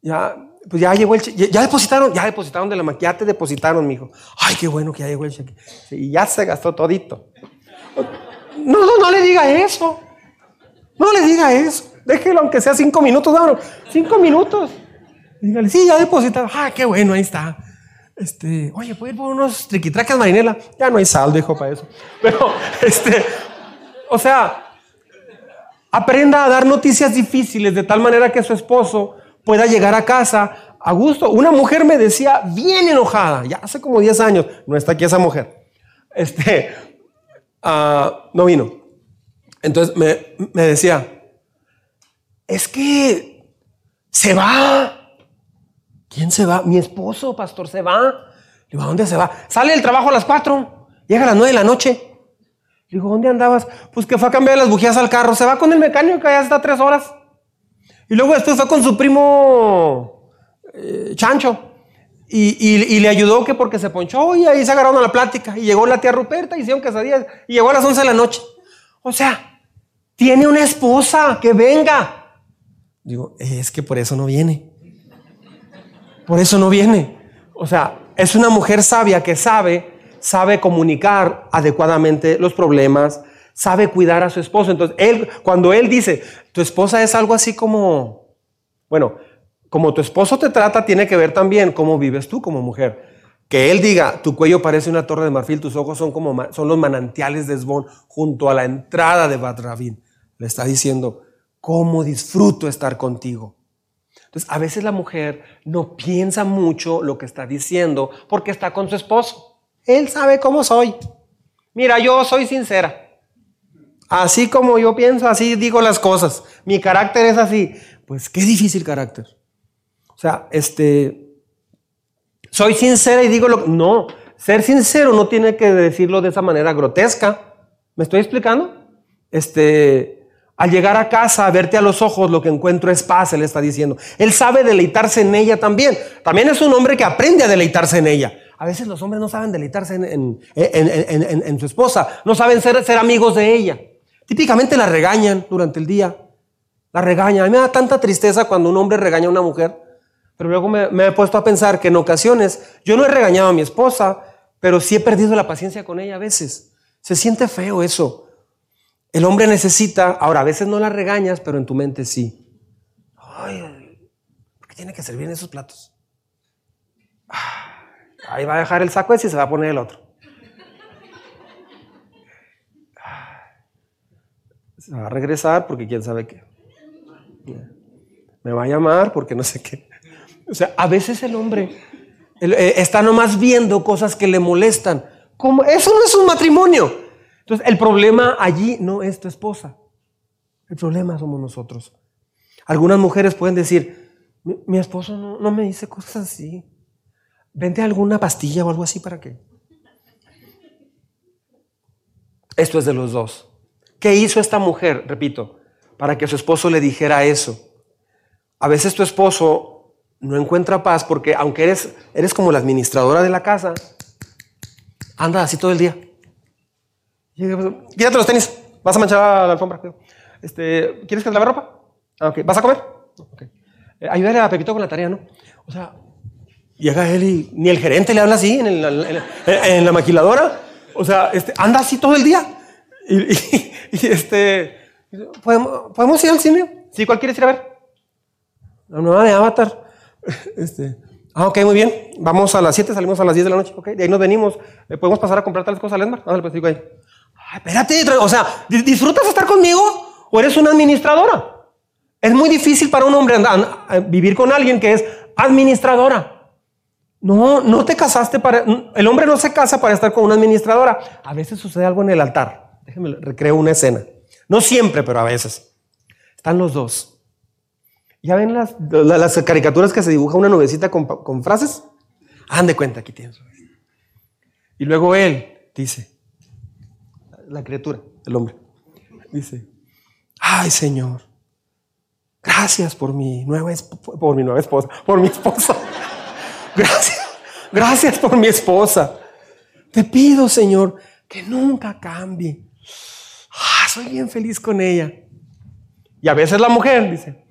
Speaker 1: ya, pues ya llegó el cheque, ya, depositaron, ya depositaron de la máquina, ya te depositaron, mijo. Ay, qué bueno que ya llegó el cheque. y ya se gastó todito. No, no, no le diga eso. No le diga eso. Déjelo aunque sea cinco minutos, no, cinco minutos. Dígale, sí, ya depositaron. Ah, qué bueno, ahí está. Este, oye, ¿puedo ir por unos triquitracas marinela? Ya no hay saldo, hijo, para eso. Pero, este, o sea, Aprenda a dar noticias difíciles de tal manera que su esposo pueda llegar a casa a gusto. Una mujer me decía bien enojada, ya hace como 10 años, no está aquí esa mujer, este, ah, no vino. Entonces me, decía, es que se va. ¿Quién se va? Mi esposo, pastor, se va. ¿a dónde se va? Sale del trabajo a las 4, llega a las 9 de la noche. Digo, ¿dónde andabas? Pues que fue a cambiar las bujías al carro. Se va con el mecánico ya está tres horas. Y luego después fue con su primo eh, Chancho. Y, le ayudó que porque se ponchó y ahí se agarraron a la plática. Y llegó la tía Ruperta, hicieron quesadillas. Y llegó a las 11 de la noche. O sea, tiene una esposa, que venga. Digo, es que por eso no viene. Por eso no viene. O sea, es una mujer sabia que sabe sabe comunicar adecuadamente los problemas, sabe cuidar a su esposo. Entonces, él, cuando él dice, tu esposa es algo así como, Bueno, como tu esposo te trata, tiene que ver también cómo vives tú como mujer. Que él diga, tu cuello parece una torre de marfil, tus ojos son como son los manantiales de Esbón junto a la entrada de Badrabín. Le está diciendo, cómo disfruto estar contigo. Entonces, a veces la mujer no piensa mucho lo que está diciendo porque está con su esposo. Él sabe cómo soy. Mira, yo soy sincera. Así como yo pienso, así digo las cosas. Mi carácter es así. Pues qué difícil carácter. O sea, este, soy sincera y digo lo que... No, ser sincero no tiene que decirlo de esa manera grotesca. ¿Me estoy explicando? Este, al llegar a casa, a verte a los ojos, lo que encuentro es paz, él está diciendo. Él sabe deleitarse en ella también. También es un hombre que aprende a deleitarse en ella. A veces los hombres no saben deleitarse en, su esposa, no saben ser, amigos de ella. Típicamente la regañan durante el día. La regañan. A mí me da tanta tristeza cuando un hombre regaña a una mujer. Pero luego me, he puesto a pensar que en ocasiones yo no he regañado a mi esposa, pero sí he perdido la paciencia con ella a veces. Se siente feo eso. El hombre necesita, ahora a veces no la regañas, pero en tu mente sí. Ay, ¿por qué tiene que servir en esos platos? Ah, ahí va a dejar el saco ese y se va a poner el otro. Se va a regresar porque quién sabe qué. Me va a llamar porque no sé qué. O sea, a veces el hombre eh, está nomás viendo cosas que le molestan. Como, eso no es un matrimonio. Entonces, el problema allí no es tu esposa. El problema somos nosotros. Algunas mujeres pueden decir, mi, esposo no, me dice cosas así. Vente alguna pastilla o algo así para qué. Esto es de los dos. ¿Qué hizo esta mujer, repito, para que su esposo le dijera eso? A veces tu esposo no encuentra paz porque aunque eres, eres como la administradora de la casa, anda así todo el día. Quítate los tenis, vas a manchar la alfombra. Este, ¿Quieres que te lave ropa? Ah, ¿Vas a comer? Okay. Eh, ayúdale a Pepito con la tarea, ¿no? O sea, llega él y ni el gerente le habla así en, la maquiladora. O sea, este, anda así todo el día. Y, este, ¿podemos, ¿podemos, ir al cine? ¿Sí? ¿Cuál quieres ir a ver? La nueva de Avatar. Este, ah, ok, muy bien. Vamos a las 7, salimos a las 10 de la noche. Ok, de ahí nos venimos. Eh, ¿Podemos pasar a comprar tales cosas a Lesmar? Ah, pues digo ahí. Ay, espérate, o sea, ¿disfrutas estar conmigo o eres una administradora? Es muy difícil para un hombre vivir con alguien que es administradora. No, no te casaste para... El hombre no se casa para estar con una administradora. A veces sucede algo en el altar. Déjenme recreo una escena. No siempre, pero a veces. Están los dos. ¿Ya ven las, caricaturas que se dibuja una nubecita con, con frases? Han de cuenta, aquí tienes. Y luego él dice, la criatura, el hombre, dice, ay Señor, gracias por mi nueva, por mi nueva esposa, por mi esposa. Gracias, gracias por mi esposa. Te pido, Señor, que nunca cambie. Ah, soy bien feliz con ella. Y a veces la mujer dice,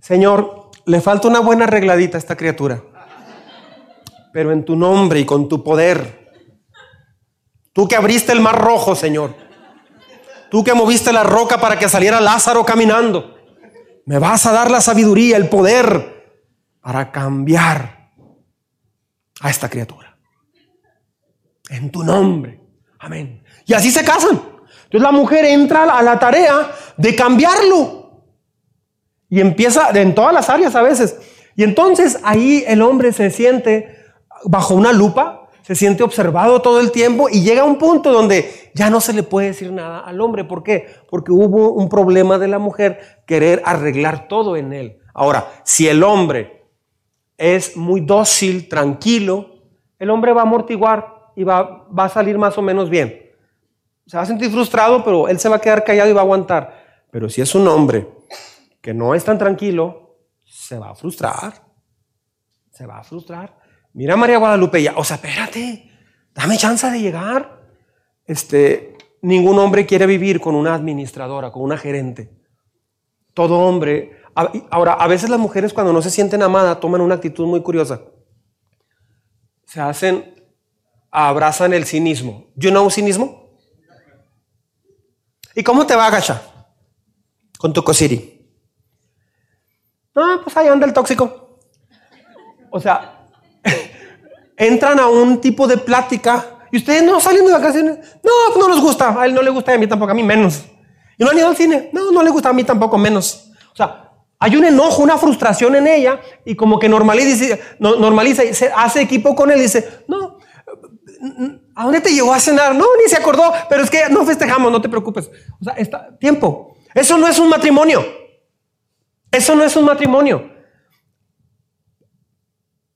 Speaker 1: Señor, le falta una buena arregladita a esta criatura, pero en tu nombre y con tu poder, tú que abriste el mar rojo, Señor, tú que moviste la roca para que saliera Lázaro caminando, me vas a dar la sabiduría, el poder para cambiar a esta criatura. En tu nombre. Amén. Y así se casan. Entonces la mujer entra a la tarea de cambiarlo. Y empieza en todas las áreas a veces. Y entonces ahí el hombre se siente bajo una lupa, se siente observado todo el tiempo y llega a un punto donde ya no se le puede decir nada al hombre. ¿Por qué? Porque hubo un problema de la mujer querer arreglar todo en él. Ahora, si el hombre es muy dócil, tranquilo, el hombre va a amortiguar y va, va a salir más o menos bien. Se va a sentir frustrado, pero él se va a quedar callado y va a aguantar. Pero si es un hombre que no es tan tranquilo, se va a frustrar. Se va a frustrar. Mira María Guadalupe ya, o sea, espérate, dame chance de llegar. Este, ningún hombre quiere vivir con una administradora, con una gerente. Todo hombre. Ahora, a veces las mujeres cuando no se sienten amadas toman una actitud muy curiosa. Se hacen, abrazan el cinismo. ¿Yo no cinismo? ¿Y cómo te va a agachar? Con tu cosiri. No, pues ahí anda el tóxico. O sea, entran a un tipo de plática y ustedes no salen de vacaciones. No, pues no nos gusta. A él no le gusta y a mí tampoco, a mí menos. Y no han ido al cine. No, no le gusta a mí tampoco menos. O sea, hay un enojo, una frustración en ella y como que normaliza, normaliza y se hace equipo con él y dice, no, ¿a dónde te llevó a cenar? No, ni se acordó, pero es que no festejamos, no te preocupes. O sea, está tiempo. Eso no es un matrimonio. Eso no es un matrimonio.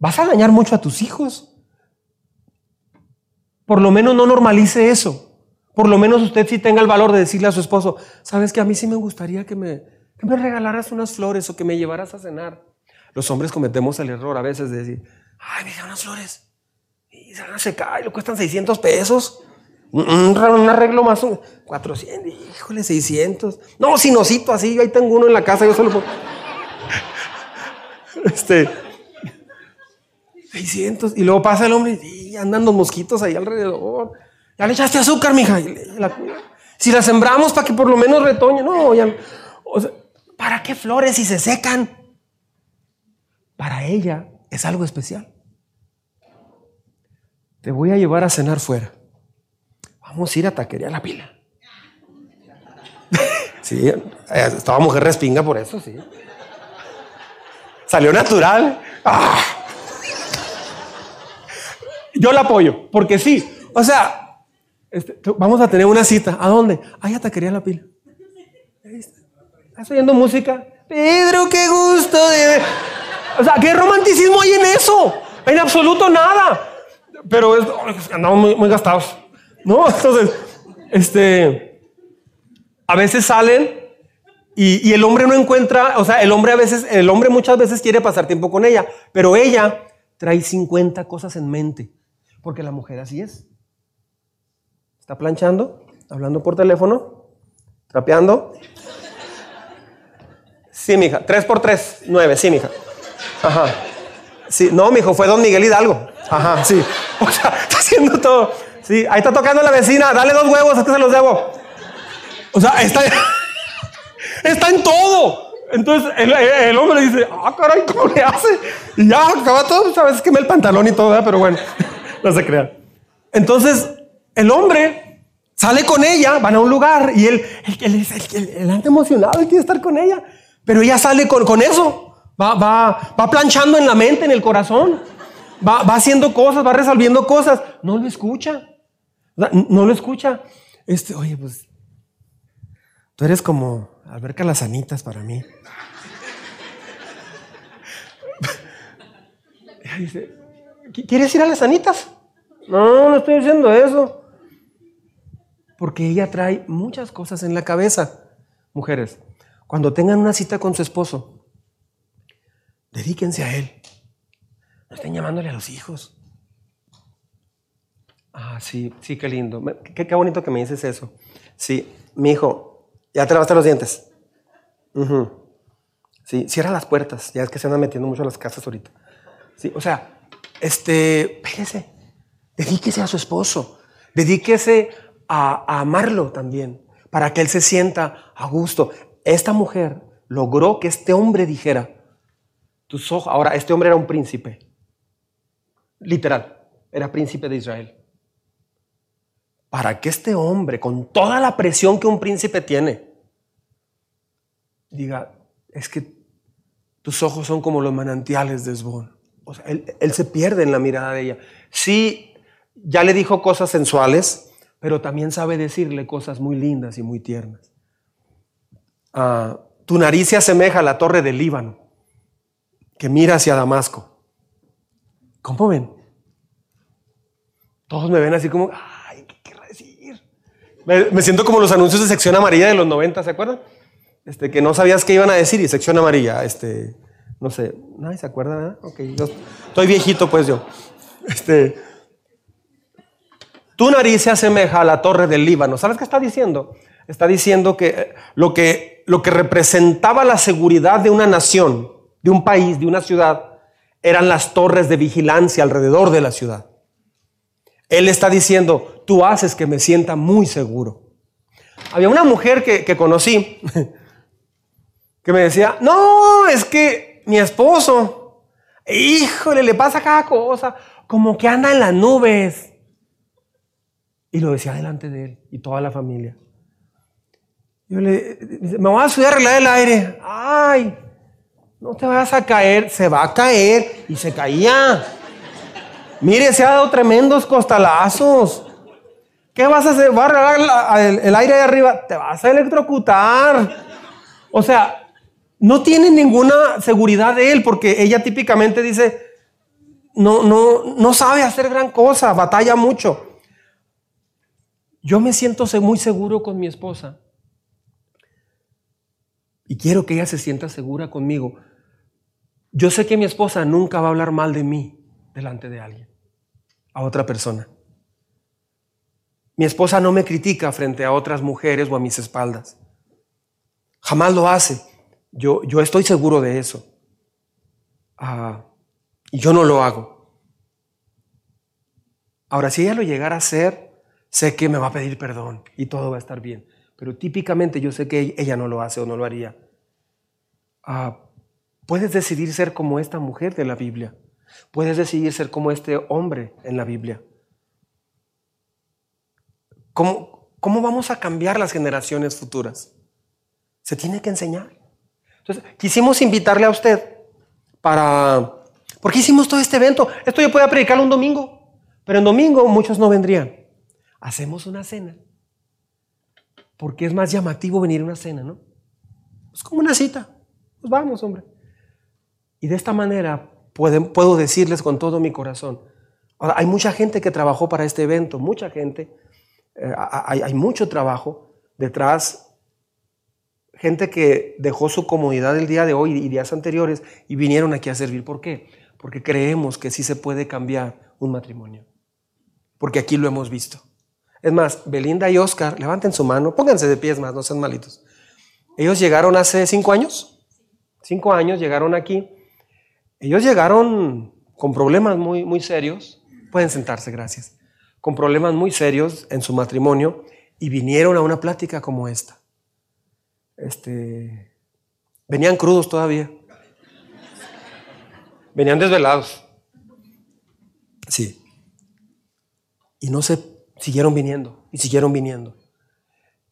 Speaker 1: Vas a dañar mucho a tus hijos. Por lo menos no normalice eso. Por lo menos usted sí tenga el valor de decirle a su esposo, sabes que a mí sí me gustaría que me, me regalaras unas flores o que me llevaras a cenar. Los hombres cometemos el error a veces de decir, ay, mira unas flores. Y se van a secar y le cuestan 600 pesos. Un, un, arreglo más, 400, híjole, 600. No, sinosito así, yo ahí tengo uno en la casa, yo solo Este, 600. Y luego pasa el hombre y andan los mosquitos ahí alrededor. Ya le echaste azúcar, mija. si la sembramos para que por lo menos retoñe. No, ya. ¿Para qué flores si se secan? Para ella es algo especial. Te voy a llevar a cenar fuera. Vamos a ir a taquería la pila. sí, estaba mujer respinga por eso, sí. Salió natural. ¡Ah! Yo la apoyo, porque sí. O sea, este, vamos a tener una cita. ¿A dónde? Ahí a taquería la pila. ¿Estás oyendo música? Pedro, qué gusto. O sea, ¿qué romanticismo hay en eso? En absoluto nada. Pero es, andamos muy, gastados. ¿No? Entonces, este, a veces salen y, y, el hombre no encuentra, o sea, el hombre a veces, el hombre muchas veces quiere pasar tiempo con ella, pero ella trae 50 cosas en mente. Porque la mujer así es. Está planchando, hablando por teléfono, trapeando. Sí, mija. Tres por tres, nueve. Sí, mija. Ajá. Sí, no, mijo, fue don Miguel Hidalgo. Ajá, sí. O sea, está haciendo todo. Sí, ahí está tocando la vecina. Dale dos huevos, es que se los debo. O sea, está, está en todo. Entonces el, hombre dice, ah, caray, ¿cómo le hace? Y ya acaba todo. Sabes que me el pantalón y todo, pero bueno no se crean. Entonces, el hombre sale con ella, van a un lugar y él, él, él, anda emocionado y quiere estar con ella, pero ella sale con, con eso, va, va, va planchando en la mente, en el corazón, va, va haciendo cosas, va resolviendo cosas, no lo escucha, no lo escucha. Este, oye, pues, tú eres como alberca las anitas para mí. ¿Quieres ir a las sanitas? No, no estoy diciendo eso. Porque ella trae muchas cosas en la cabeza. Mujeres, cuando tengan una cita con su esposo, dedíquense a él. No estén llamándole a los hijos. Ah, sí, sí, qué lindo. Qué, qué bonito que me dices eso. Sí, mi hijo, ya te lavaste los dientes. Sí, cierra las puertas. Ya es que se andan metiendo mucho a las casas ahorita. Sí, o sea, este, pégese, dedíquese a su esposo, dedíquese a, amarlo también, para que él se sienta a gusto. Esta mujer logró que este hombre dijera, tus ojos, ahora este hombre era un príncipe, literal, era príncipe de Israel. Para que este hombre, con toda la presión que un príncipe tiene, diga, es que tus ojos son como los manantiales de Esbón él, se pierde en la mirada de ella. Sí, ya le dijo cosas sensuales, pero también sabe decirle cosas muy lindas y muy tiernas. Ah, tu nariz se asemeja a la torre del Líbano, que mira hacia Damasco. ¿Cómo ven? Todos me ven así como, ay, ¿qué querrá decir? Me, siento como los anuncios de sección amarilla de los 90, ¿se acuerdan? Este, que no sabías qué iban a decir y sección amarilla, este, no sé, nadie se acuerda, ¿verdad? Ok, yo estoy viejito, pues yo. Este, tu nariz se asemeja a la torre del Líbano. ¿Sabes qué está diciendo? Está diciendo que lo que, lo que representaba la seguridad de una nación, de un país, de una ciudad, eran las torres de vigilancia alrededor de la ciudad. Él está diciendo, tú haces que me sienta muy seguro. Había una mujer que, que conocí que me decía, no, es que mi esposo, híjole, le pasa cada cosa, como que anda en las nubes. Y lo decía delante de él y toda la familia. Yo le me voy a subir a arreglar el aire. Ay, no te vas a caer, se va a caer. Y se caía. Mire, se ha dado tremendos costalazos. ¿Qué vas a hacer? ¿Va a arreglar el, el aire de arriba? Te vas a electrocutar. O sea, no tiene ninguna seguridad de él porque ella típicamente dice, no, no, no sabe hacer gran cosa, batalla mucho. Yo me siento muy seguro con mi esposa. Y quiero que ella se sienta segura conmigo. Yo sé que mi esposa nunca va a hablar mal de mí delante de alguien, a otra persona. Mi esposa no me critica frente a otras mujeres o a mis espaldas. Jamás lo hace. Yo, yo estoy seguro de eso. Ah, y yo no lo hago. Ahora, si ella lo llegara a hacer, sé que me va a pedir perdón y todo va a estar bien. Pero típicamente yo sé que ella no lo hace o no lo haría. Ah, puedes decidir ser como esta mujer de la Biblia. Puedes decidir ser como este hombre en la Biblia. ¿Cómo, ¿Cómo vamos a cambiar las generaciones futuras? Se tiene que enseñar. Entonces, quisimos invitarle a usted para... ¿Por qué hicimos todo este evento? Esto yo podía predicarlo un domingo, pero en domingo muchos no vendrían hacemos una cena. Porque es más llamativo venir a una cena, ¿no? Es como una cita. Pues vamos, hombre. Y de esta manera puedo decirles con todo mi corazón. Ahora, hay mucha gente que trabajó para este evento, mucha gente. Eh, hay, hay mucho trabajo detrás. Gente que dejó su comodidad el día de hoy y días anteriores y vinieron aquí a servir. ¿Por qué? Porque creemos que sí se puede cambiar un matrimonio. Porque aquí lo hemos visto. Es más, Belinda y Oscar, levanten su mano, pónganse de pies más, no sean malitos. Ellos llegaron hace cinco años, cinco años llegaron aquí. Ellos llegaron con problemas muy, muy serios, pueden sentarse, gracias, con problemas muy serios en su matrimonio y vinieron a una plática como esta. Este, venían crudos todavía, venían desvelados. Sí. Y no se siguieron viniendo y siguieron viniendo.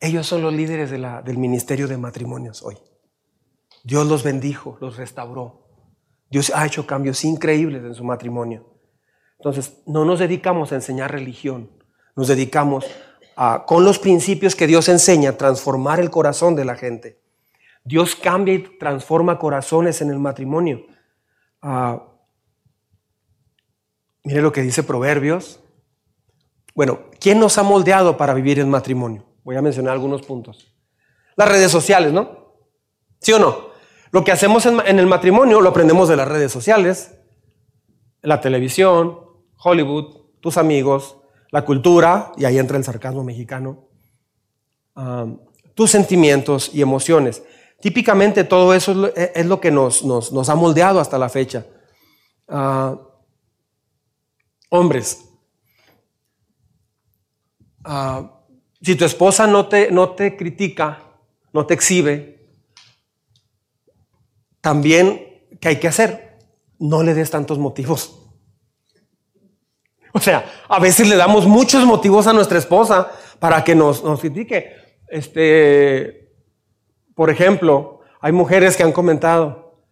Speaker 1: Ellos son los líderes del ministerio de matrimonios hoy. Dios los bendijo, los restauró. Dios ha hecho cambios increíbles en su matrimonio. Entonces, no nos dedicamos a enseñar religión, nos dedicamos a, con los principios que Dios enseña, transformar el corazón de la gente. Dios cambia y transforma corazones en el matrimonio. Ah, mire lo que dice Proverbios bueno, ¿quién nos ha moldeado para vivir en matrimonio? Voy a mencionar algunos puntos. Las redes sociales, ¿no? ¿Sí o no? Lo que hacemos en, el matrimonio lo aprendemos de las redes sociales, la televisión, Hollywood, tus amigos, la cultura, y ahí entra el sarcasmo mexicano, tus sentimientos y emociones. Típicamente todo eso es lo, que nos, ha moldeado hasta la fecha. Ah, hombres, Ah, si tu esposa no te, no te critica, no te exhibe, también, ¿qué hay que hacer? No le des tantos motivos. O sea, a veces le damos muchos motivos a nuestra esposa para que nos, nos critique. Este, por ejemplo, hay mujeres que han comentado,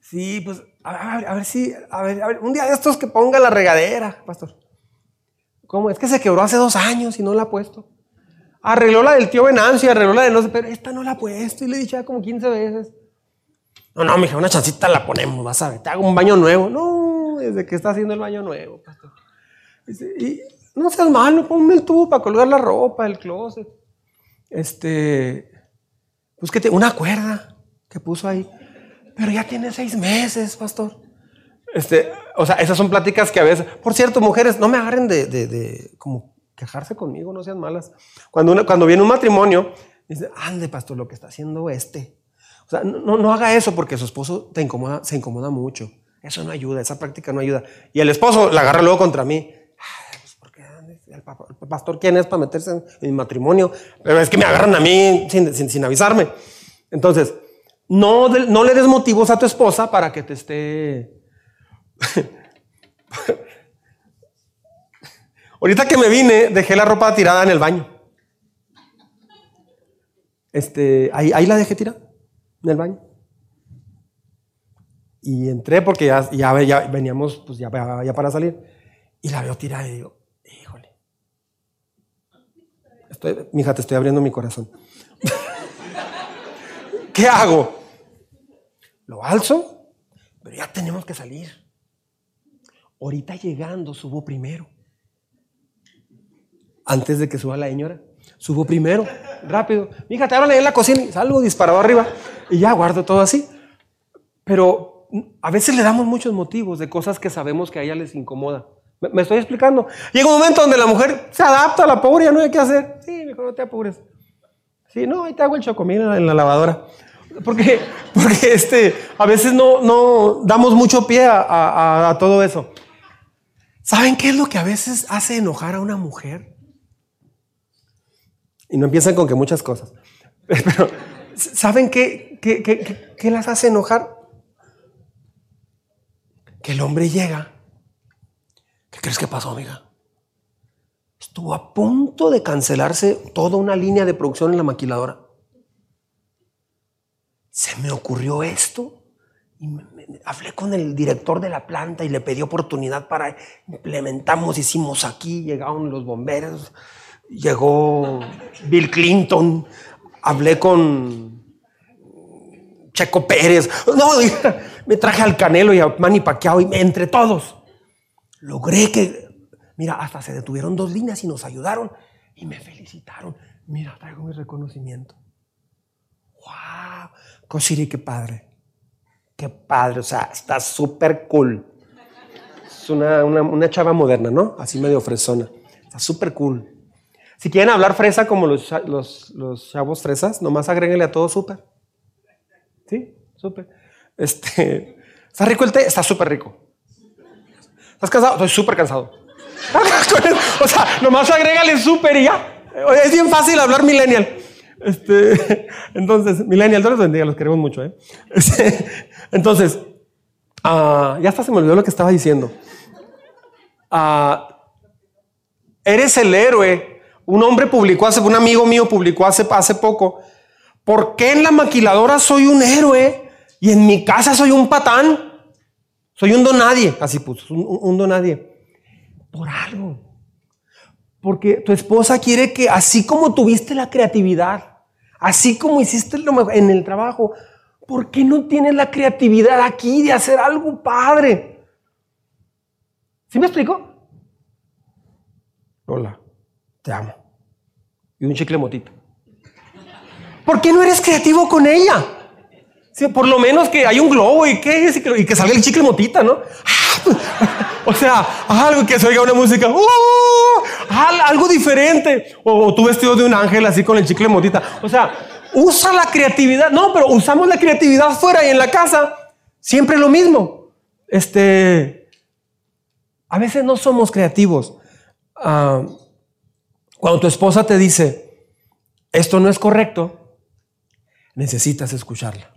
Speaker 1: sí, pues, a ver, si, a ver, a ver, un día de estos que ponga la regadera, pastor. ¿Cómo? Es que se quebró hace dos años y no la ha puesto. Arregló la del tío Venancio arregló la de no sé, pero esta no la ha puesto. Y le he dicho ya como 15 veces. No, no, mija, una chancita la ponemos, vas a ver, te hago un baño nuevo. No, desde que está haciendo el baño nuevo, pastor. Y, no seas malo, ponme el tubo para colgar la ropa, el closet. Este, búsquete una cuerda que puso ahí. Pero ya tiene seis meses, pastor. Este, o sea, esas son pláticas que a veces, por cierto, mujeres, no me agarren de, de, como quejarse conmigo, no sean malas. Cuando, cuando viene un matrimonio, dice, ande, pastor, lo que está haciendo este. O sea, no, no haga eso porque su esposo te incomoda, se incomoda mucho. Eso no ayuda, esa práctica no ayuda. Y el esposo la agarra luego contra mí. Pues, ¿por qué? El, pastor, ¿quién es para meterse en, mi matrimonio? Pero es que me agarran a mí sin, sin, sin avisarme. Entonces, no, no le des motivos a tu esposa para que te esté... Ahorita que me vine, dejé la ropa tirada en el baño. Este, ahí, la dejé tirada, en el baño. Y entré porque ya, veníamos pues ya, ya, para salir. Y la veo tirada y digo, híjole. Estoy, mija, te estoy abriendo mi corazón. ¿Qué hago? Lo alzo, pero ya tenemos que salir. Ahorita llegando subo primero. Antes de que suba la señora. Subo primero, rápido. Mija, te abro en la cocina y salgo disparado arriba. Y ya guardo todo así. Pero a veces le damos muchos motivos de cosas que sabemos que a ella les incomoda. ¿Me, estoy explicando? Llega un momento donde la mujer se adapta a la pobre, ya no hay qué hacer. Sí, mejor no te apures. Sí, no, ahí te hago el chocomil en la lavadora. Porque, porque este, a veces no, no damos mucho pie a todo eso. ¿Saben qué es lo que a veces hace enojar a una mujer? Y no empiezan con que muchas cosas. Pero, ¿saben qué, qué, qué, qué las hace enojar? que el hombre llega. ¿Qué crees que pasó, amiga? Estuvo a punto de cancelarse toda una línea de producción en la maquiladora. Se me ocurrió esto y hablé con el director de la planta y le pedí oportunidad para implementamos, hicimos aquí, llegaron los bomberos, llegó Bill Clinton, hablé con Checo Pérez. No, me traje al Canelo y a Manny Pacquiao y entre todos logré que, mira, hasta se detuvieron dos líneas y nos ayudaron y me felicitaron. Mira, traigo mi reconocimiento. ¡Wow! Cosiri, qué padre. Qué padre, o sea, está súper cool. Es una, una, chava moderna, ¿no? Así medio fresona. Está súper cool. Si quieren hablar fresa como los, los, los chavos fresas, nomás agréguenle a todo súper. ¿Sí? Súper. Este, ¿Está rico el té? Está súper rico. ¿Estás cansado? Estoy súper cansado. o sea, nomás agrégale súper y ya. Es bien fácil hablar millennial. Este, entonces, millennial, Dios los bendiga, los queremos mucho. ¿eh? Este, entonces, uh, ya hasta se me olvidó lo que estaba diciendo. Uh, eres el héroe. Un hombre publicó hace, un amigo mío publicó hace, hace poco. ¿Por qué en la maquiladora soy un héroe? Y en mi casa soy un patán. Soy un donadie. Así puso, un donadie. Por algo. Porque tu esposa quiere que así como tuviste la creatividad, así como hiciste lo en el trabajo, ¿por qué no tienes la creatividad aquí de hacer algo padre? ¿Sí me explico? Hola, te amo. Y un chicle motito. ¿Por qué no eres creativo con ella? por lo menos que hay un globo y que, y que salga el chicle motita, ¿no? O sea, algo que se oiga una música, ¡oh! algo diferente. O, tú vestido de un ángel así con el chicle motita. O sea, usa la creatividad. No, pero usamos la creatividad fuera y en la casa. Siempre lo mismo. Este, a veces no somos creativos. Ah, cuando tu esposa te dice, esto no es correcto, necesitas escucharla.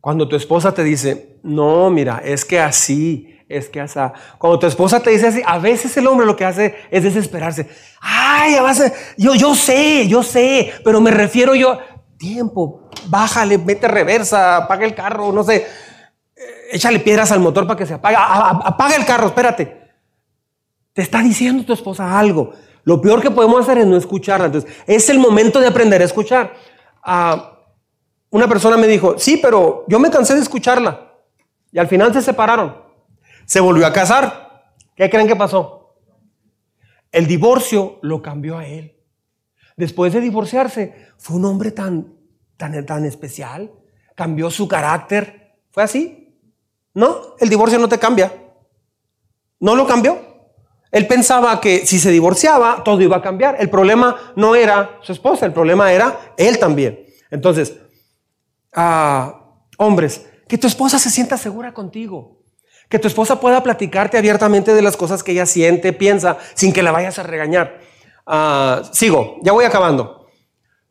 Speaker 1: Cuando tu esposa te dice, no, mira, es que así, es que así. Cuando tu esposa te dice así, a veces el hombre lo que hace es desesperarse. Ay, a yo, yo sé, yo sé, pero me refiero yo, tiempo, bájale, mete reversa, apaga el carro, no sé, échale piedras al motor para que se apague, apaga el carro, espérate. Te está diciendo tu esposa algo. Lo peor que podemos hacer es no escucharla. Entonces, es el momento de aprender a escuchar. Ah, una persona me dijo, sí, pero yo me cansé de escucharla. Y al final se separaron. Se volvió a casar. ¿Qué creen que pasó? El divorcio lo cambió a él. Después de divorciarse, fue un hombre tan, tan, tan especial. Cambió su carácter. ¿Fue así? No, el divorcio no te cambia. No lo cambió. Él pensaba que si se divorciaba, todo iba a cambiar. El problema no era su esposa, el problema era él también. Entonces, hombres, que tu esposa se sienta segura contigo. Que tu esposa pueda platicarte abiertamente de las cosas que ella siente, piensa, sin que la vayas a regañar. Ah, sigo, ya voy acabando.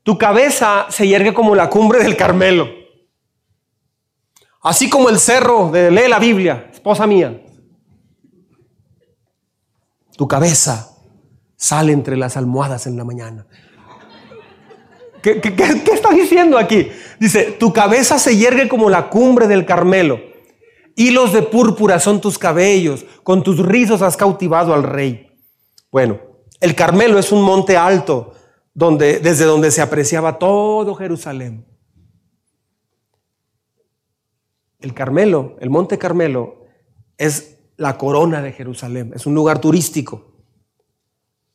Speaker 1: Tu cabeza se yergue como la cumbre del Carmelo. Así como el cerro de lee la Biblia, esposa mía. Tu cabeza sale entre las almohadas en la mañana. ¿Qué, está diciendo aquí? Dice, tu cabeza se yergue como la cumbre del Carmelo. Hilos de púrpura son tus cabellos, con tus rizos has cautivado al rey. Bueno, el Carmelo es un monte alto donde, desde donde se apreciaba todo Jerusalén. El Carmelo, el monte Carmelo, es la corona de Jerusalén, es un lugar turístico.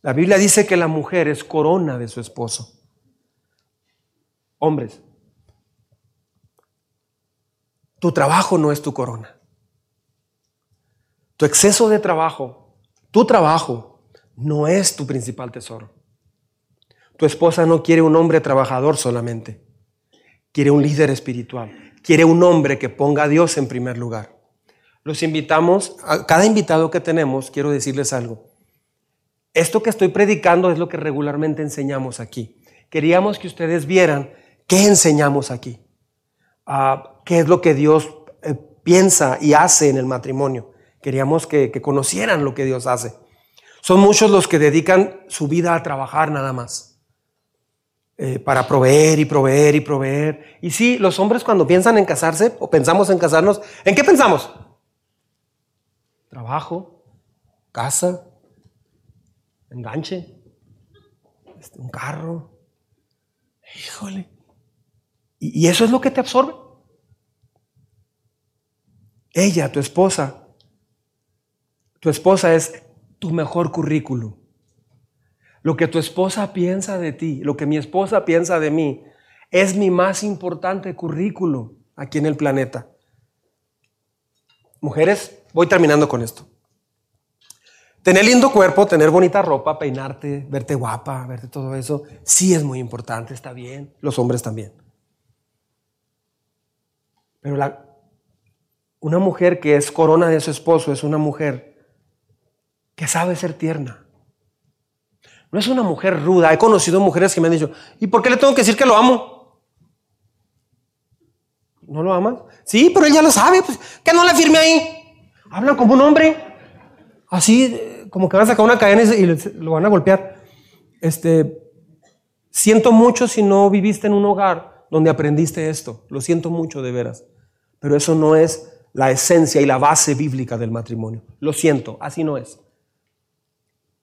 Speaker 1: La Biblia dice que la mujer es corona de su esposo. Hombres, tu trabajo no es tu corona. Tu exceso de trabajo, tu trabajo, no es tu principal tesoro. Tu esposa no quiere un hombre trabajador solamente, quiere un líder espiritual, quiere un hombre que ponga a Dios en primer lugar. Los invitamos, a cada invitado que tenemos, quiero decirles algo. Esto que estoy predicando es lo que regularmente enseñamos aquí. Queríamos que ustedes vieran qué enseñamos aquí, ah, qué es lo que Dios eh, piensa y hace en el matrimonio. Queríamos que, conocieran lo que Dios hace. Son muchos los que dedican su vida a trabajar nada más. Eh, para proveer y proveer y proveer. Y sí, los hombres cuando piensan en casarse o pensamos en casarnos, ¿en qué pensamos? Trabajo, casa, enganche, este, un carro. Híjole. ¿Y, eso es lo que te absorbe? Ella, tu esposa, tu esposa es tu mejor currículum. Lo que tu esposa piensa de ti, lo que mi esposa piensa de mí, es mi más importante currículum aquí en el planeta. Mujeres, voy terminando con esto. Tener lindo cuerpo, tener bonita ropa, peinarte, verte guapa, verte todo eso, sí es muy importante, está bien. Los hombres también. Pero la, una mujer que es corona de su esposo es una mujer que sabe ser tierna. No es una mujer ruda. He conocido mujeres que me han dicho, ¿y por qué le tengo que decir que lo amo? ¿No lo amas? Sí, pero él ya lo sabe. Pues, que no le firme ahí. Hablan como un hombre. Así, como que van a sacar una cadena y lo van a golpear. Este, siento mucho si no viviste en un hogar donde aprendiste esto. Lo siento mucho de veras. Pero eso no es la esencia y la base bíblica del matrimonio. Lo siento, así no es.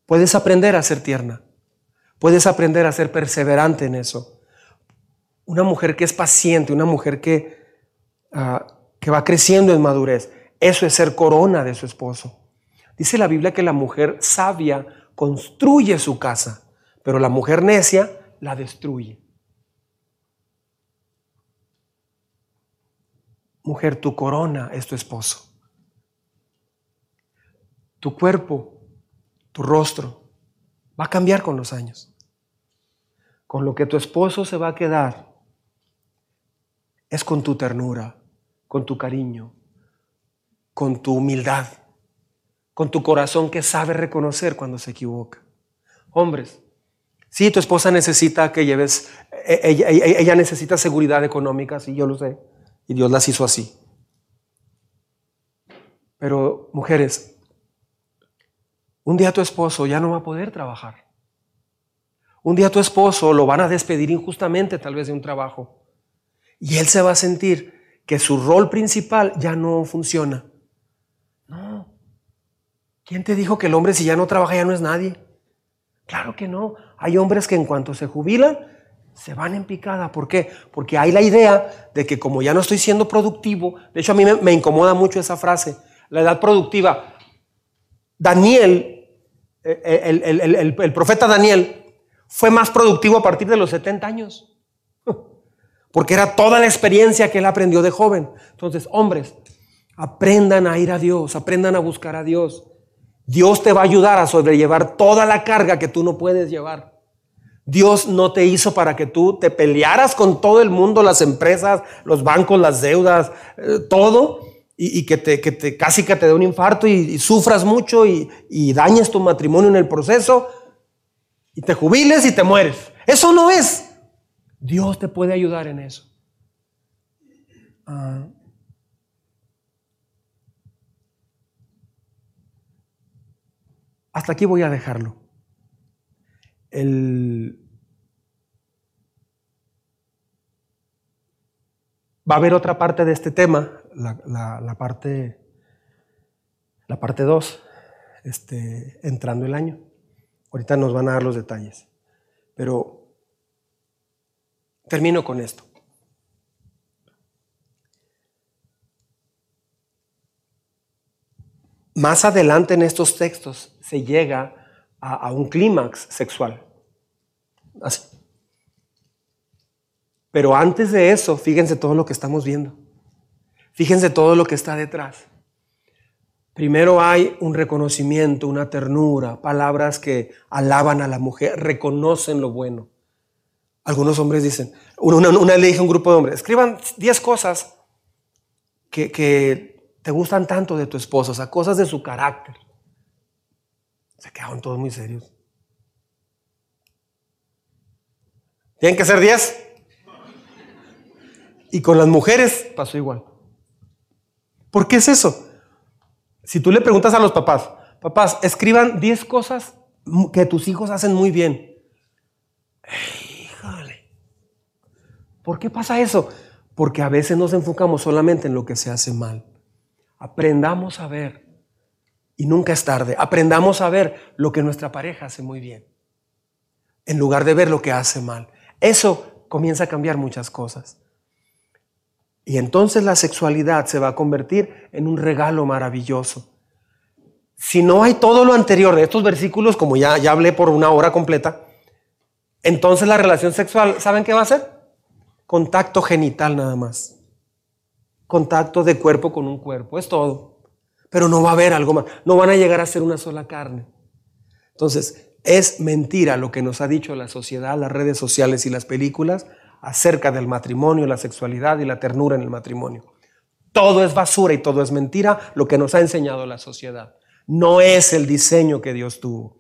Speaker 1: Puedes aprender a ser tierna. Puedes aprender a ser perseverante en eso. Una mujer que es paciente, una mujer que, ah, que va creciendo en madurez. Eso es ser corona de su esposo. Dice la Biblia que la mujer sabia construye su casa, pero la mujer necia la destruye. Mujer, tu corona es tu esposo. Tu cuerpo, tu rostro, va a cambiar con los años. Con lo que tu esposo se va a quedar es con tu ternura, con tu cariño, con tu humildad con tu corazón que sabe reconocer cuando se equivoca. Hombres, sí, tu esposa necesita que lleves, e, e, ella, necesita seguridad económica, sí, yo lo sé, y Dios las hizo así. Pero mujeres, un día tu esposo ya no va a poder trabajar. Un día tu esposo lo van a despedir injustamente tal vez de un trabajo. Y él se va a sentir que su rol principal ya no funciona. No, ¿Quién te dijo que el hombre si ya no trabaja ya no es nadie? Claro que no. Hay hombres que en cuanto se jubilan, se van en picada. ¿Por qué? Porque hay la idea de que como ya no estoy siendo productivo, de hecho a mí me, incomoda mucho esa frase, la edad productiva. Daniel, eh, eh, el, profeta Daniel, fue más productivo a partir de los 70 años. Porque era toda la experiencia que él aprendió de joven. Entonces, hombres, aprendan a ir a Dios, aprendan a buscar a Dios. Dios te va a ayudar a sobrellevar toda la carga que tú no puedes llevar. Dios no te hizo para que tú te pelearas con todo el mundo, las empresas, los bancos, las deudas, eh, todo, y, que, te, que, te, casi que te dé un infarto y, sufras mucho y, y dañes tu matrimonio en el proceso, y te jubiles y te mueres. Eso no es. Dios te puede ayudar en eso. Ah. Hasta aquí voy a dejarlo. Va a haber otra parte de este tema, la, parte la parte 2, este, entrando el año. Ahorita nos van a dar los detalles. Pero termino con esto. Más adelante en estos textos se llega a, un clímax sexual. Así. Pero antes de eso, fíjense todo lo que estamos viendo. Fíjense todo lo que está detrás. Primero hay un reconocimiento, una ternura, palabras que alaban a la mujer, reconocen lo bueno. Algunos hombres dicen, una, una le dije a un grupo de hombres, escriban 10 cosas que, que, te gustan tanto de tu esposo, o sea, cosas de su carácter. Se quedaron todos muy serios. ¿Tienen que ser 10? Y con las mujeres pasó igual. ¿Por qué es eso? Si tú le preguntas a los papás, papás, escriban 10 cosas que tus hijos hacen muy bien. Híjole. ¿Por qué pasa eso? Porque a veces nos enfocamos solamente en lo que se hace mal. Aprendamos a ver, y nunca es tarde, aprendamos a ver lo que nuestra pareja hace muy bien, en lugar de ver lo que hace mal. Eso comienza a cambiar muchas cosas. Y entonces la sexualidad se va a convertir en un regalo maravilloso. Si no hay todo lo anterior de estos versículos, como ya, ya hablé por una hora completa, entonces la relación sexual, ¿saben qué va a ser? Contacto genital nada más. Contacto de cuerpo con un cuerpo, es todo. Pero no va a haber algo más. No van a llegar a ser una sola carne. Entonces, es mentira lo que nos ha dicho la sociedad, las redes sociales y las películas acerca del matrimonio, la sexualidad y la ternura en el matrimonio. Todo es basura y todo es mentira lo que nos ha enseñado la sociedad. No es el diseño que Dios tuvo.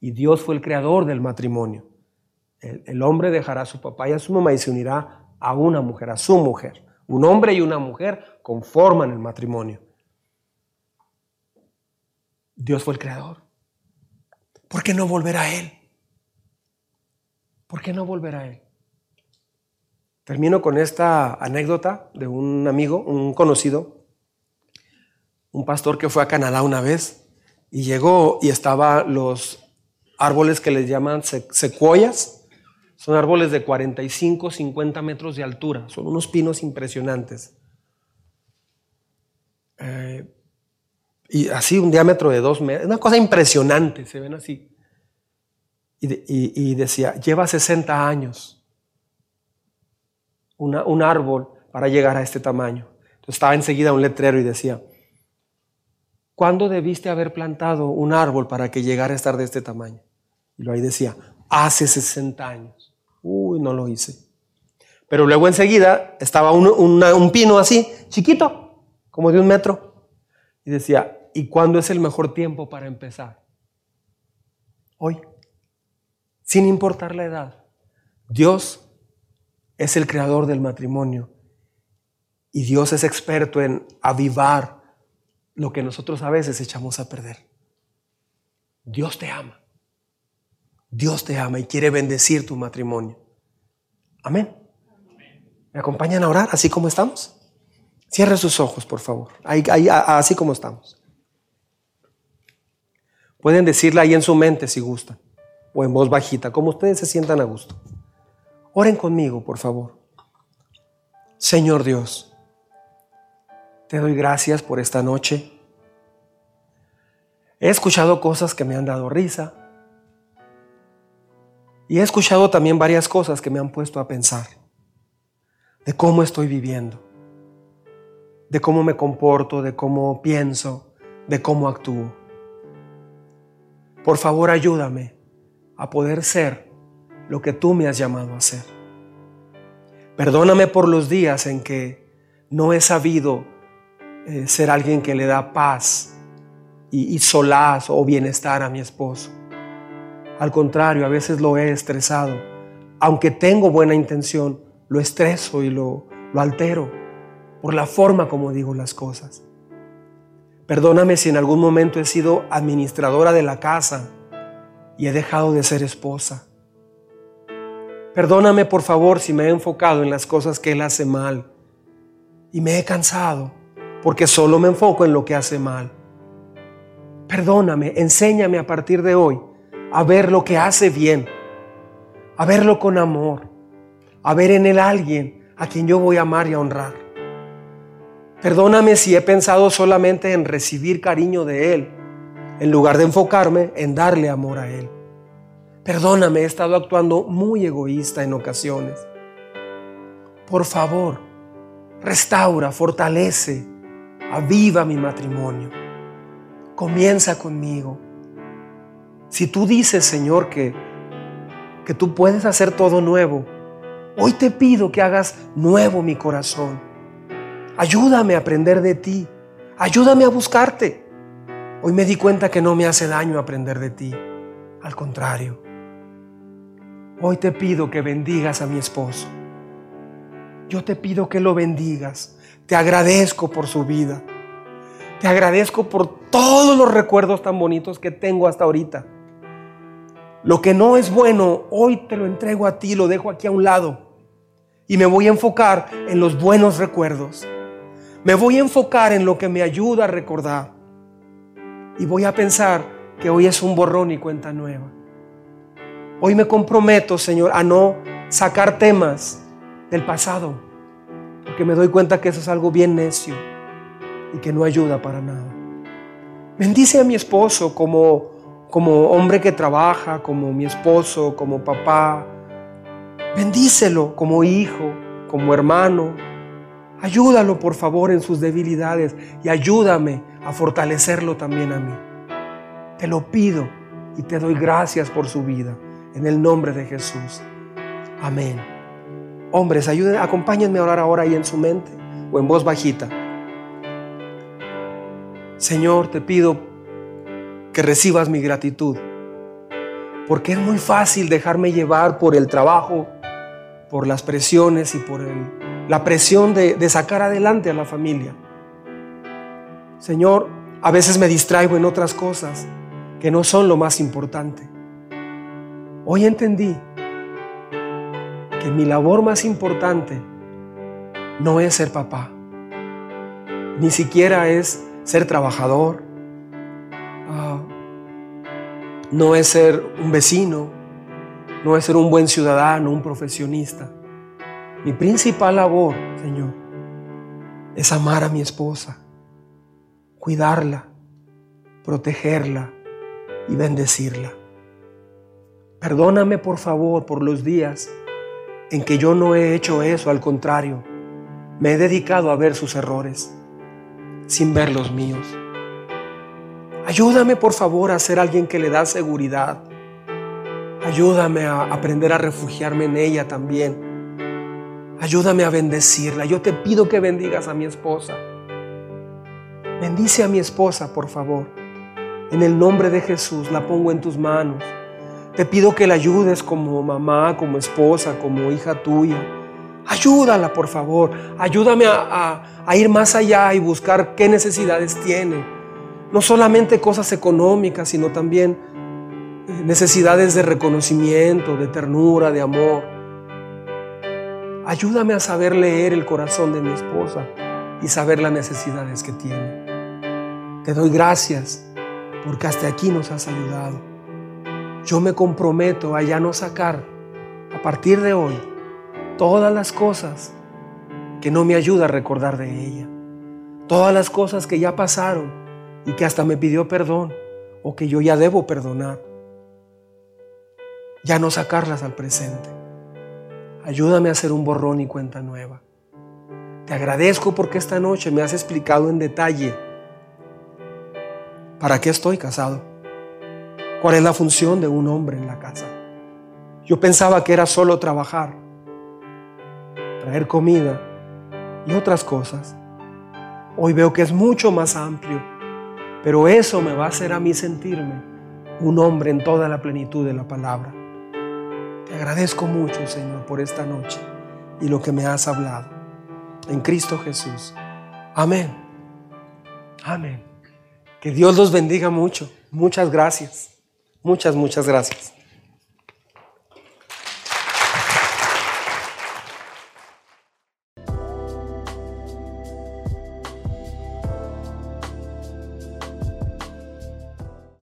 Speaker 1: Y Dios fue el creador del matrimonio. El, hombre dejará a su papá y a su mamá y se unirá a una mujer, a su mujer. Un hombre y una mujer conforman el matrimonio. Dios fue el creador. ¿Por qué no volver a Él? ¿Por qué no volver a Él? Termino con esta anécdota de un amigo, un conocido, un pastor que fue a Canadá una vez y llegó y estaba los árboles que les llaman secuoyas. Son árboles de 45, 50 metros de altura. Son unos pinos impresionantes. Eh, y así un diámetro de dos metros. Una cosa impresionante, se ven así. Y, y decía, lleva 60 años un árbol para llegar a este tamaño. Entonces estaba enseguida un letrero y decía, ¿cuándo debiste haber plantado un árbol para que llegara a estar de este tamaño? Y lo ahí decía, hace 60 años. Uy, no lo hice. Pero luego enseguida estaba un, un pino así, chiquito, como de un metro. Y decía, ¿y cuándo es el mejor tiempo para empezar? Hoy, sin importar la edad. Dios es el creador del matrimonio. Y Dios es experto en avivar lo que nosotros a veces echamos a perder. Dios te ama. Dios te ama y quiere bendecir tu matrimonio. Amén. ¿Me acompañan a orar así como estamos? Cierre sus ojos, por favor. así como estamos. Pueden decirle ahí en su mente si gustan, o en voz bajita, como ustedes se sientan a gusto. Oren conmigo, por favor. Señor Dios, te doy gracias por esta noche. He escuchado cosas que me han dado risa. Y he escuchado también varias cosas que me han puesto a pensar de cómo estoy viviendo, de cómo me comporto, de cómo pienso, de cómo actúo. Por favor, ayúdame a poder ser lo que tú me has llamado a hacer. Perdóname por los días en que no he sabido eh, ser alguien que le da paz y, y solaz o bienestar a mi esposo. Al contrario, a veces lo he estresado. Aunque tengo buena intención, lo estreso y lo altero por la forma como digo las cosas. Perdóname si en algún momento he sido administradora de la casa y he dejado de ser esposa. Perdóname por favor si me he enfocado en las cosas que Él hace mal y me he cansado porque solo me enfoco en lo que hace mal. Perdóname, enséñame a partir de hoy a ver lo que hace bien, a verlo con amor, a ver en Él alguien a quien yo voy a amar y a honrar. Perdóname si he pensado solamente en recibir cariño de Él, en lugar de enfocarme en darle amor a Él. Perdóname, he estado actuando muy egoísta en ocasiones. Por favor, restaura, fortalece, aviva mi matrimonio. Comienza conmigo. Si tú dices, Señor, que, que tú puedes hacer todo nuevo, hoy te pido que hagas nuevo mi corazón Ayúdame a aprender de ti. Ayúdame a buscarte. Hoy me di cuenta que no me hace daño aprender de ti. Al contrario. Hoy te pido que bendigas a mi esposo. Yo te pido que lo bendigas. Te agradezco por su vida. Te agradezco por todos los recuerdos tan bonitos que tengo hasta ahorita. Lo que no es bueno, hoy te lo entrego a ti, lo dejo aquí a un lado. Y me voy a enfocar en los buenos recuerdos. Me voy a enfocar en lo que me ayuda a recordar. Y voy a pensar que hoy es un borrón y cuenta nueva. Hoy me comprometo, Señor, a no sacar temas del pasado. Porque me doy cuenta que eso es algo bien necio y que no ayuda para nada. Bendice a mi esposo como, como hombre que trabaja, como mi esposo, como papá. Bendícelo como hijo, como hermano, Ayúdalo, por favor, en sus debilidades y ayúdame a fortalecerlo también a mí. Te lo pido y te doy gracias por su vida. En el nombre de Jesús. Amén. Hombres, ayuden, acompáñenme a orar ahora ahí en su mente o en voz bajita. Señor, te pido que recibas mi gratitud, porque es muy fácil dejarme llevar por el trabajo, por las presiones y por el la presión de, sacar adelante a la familia. Señor, a veces me distraigo en otras cosas que no son lo más importante. Hoy entendí que mi labor más importante no es ser papá, ni siquiera es ser trabajador, ah, no es ser un vecino, no es ser un buen ciudadano, un profesionista. Mi principal labor, Señor, es amar a mi esposa, cuidarla, protegerla y bendecirla. Perdóname por favor por los días en que yo no he hecho eso, al contrario, me he dedicado a ver sus errores sin ver los míos. Ayúdame por favor a ser alguien que le da seguridad. Ayúdame a aprender a refugiarme en ella también Ayúdame a bendecirla. Yo te pido que bendigas a mi esposa. Bendice a mi esposa, por favor. En el nombre de Jesús la pongo en tus manos. Te pido que la ayudes como mamá, como esposa, como hija tuya. Ayúdala, por favor. Ayúdame a, ir más allá y buscar qué necesidades tiene. No solamente cosas económicas, sino también eh, necesidades de reconocimiento, de ternura, de amor. Ayúdame a saber leer el corazón de mi esposa y saber las necesidades que tiene. Te doy gracias porque hasta aquí nos has ayudado. Yo me comprometo a ya no sacar a partir de hoy todas las cosas que no me ayuda a recordar de ella. Todas las cosas que ya pasaron y que hasta me pidió perdón o que yo ya debo perdonar. Ya no sacarlas al presente. Ayúdame a hacer un borrón y cuenta nueva. Te agradezco porque esta noche me has explicado en detalle para qué estoy casado. ¿Cuál es la función de un hombre en la casa? Yo pensaba que era solo trabajar, traer comida y otras cosas. Hoy veo que es mucho más amplio, pero eso me va a hacer a mí sentirme un hombre en toda la plenitud de la palabra. Te agradezco mucho, Señor, por esta noche y lo que me has hablado. En Cristo Jesús. Amén. Amén. Que Dios los bendiga mucho. Muchas gracias. Muchas, muchas gracias.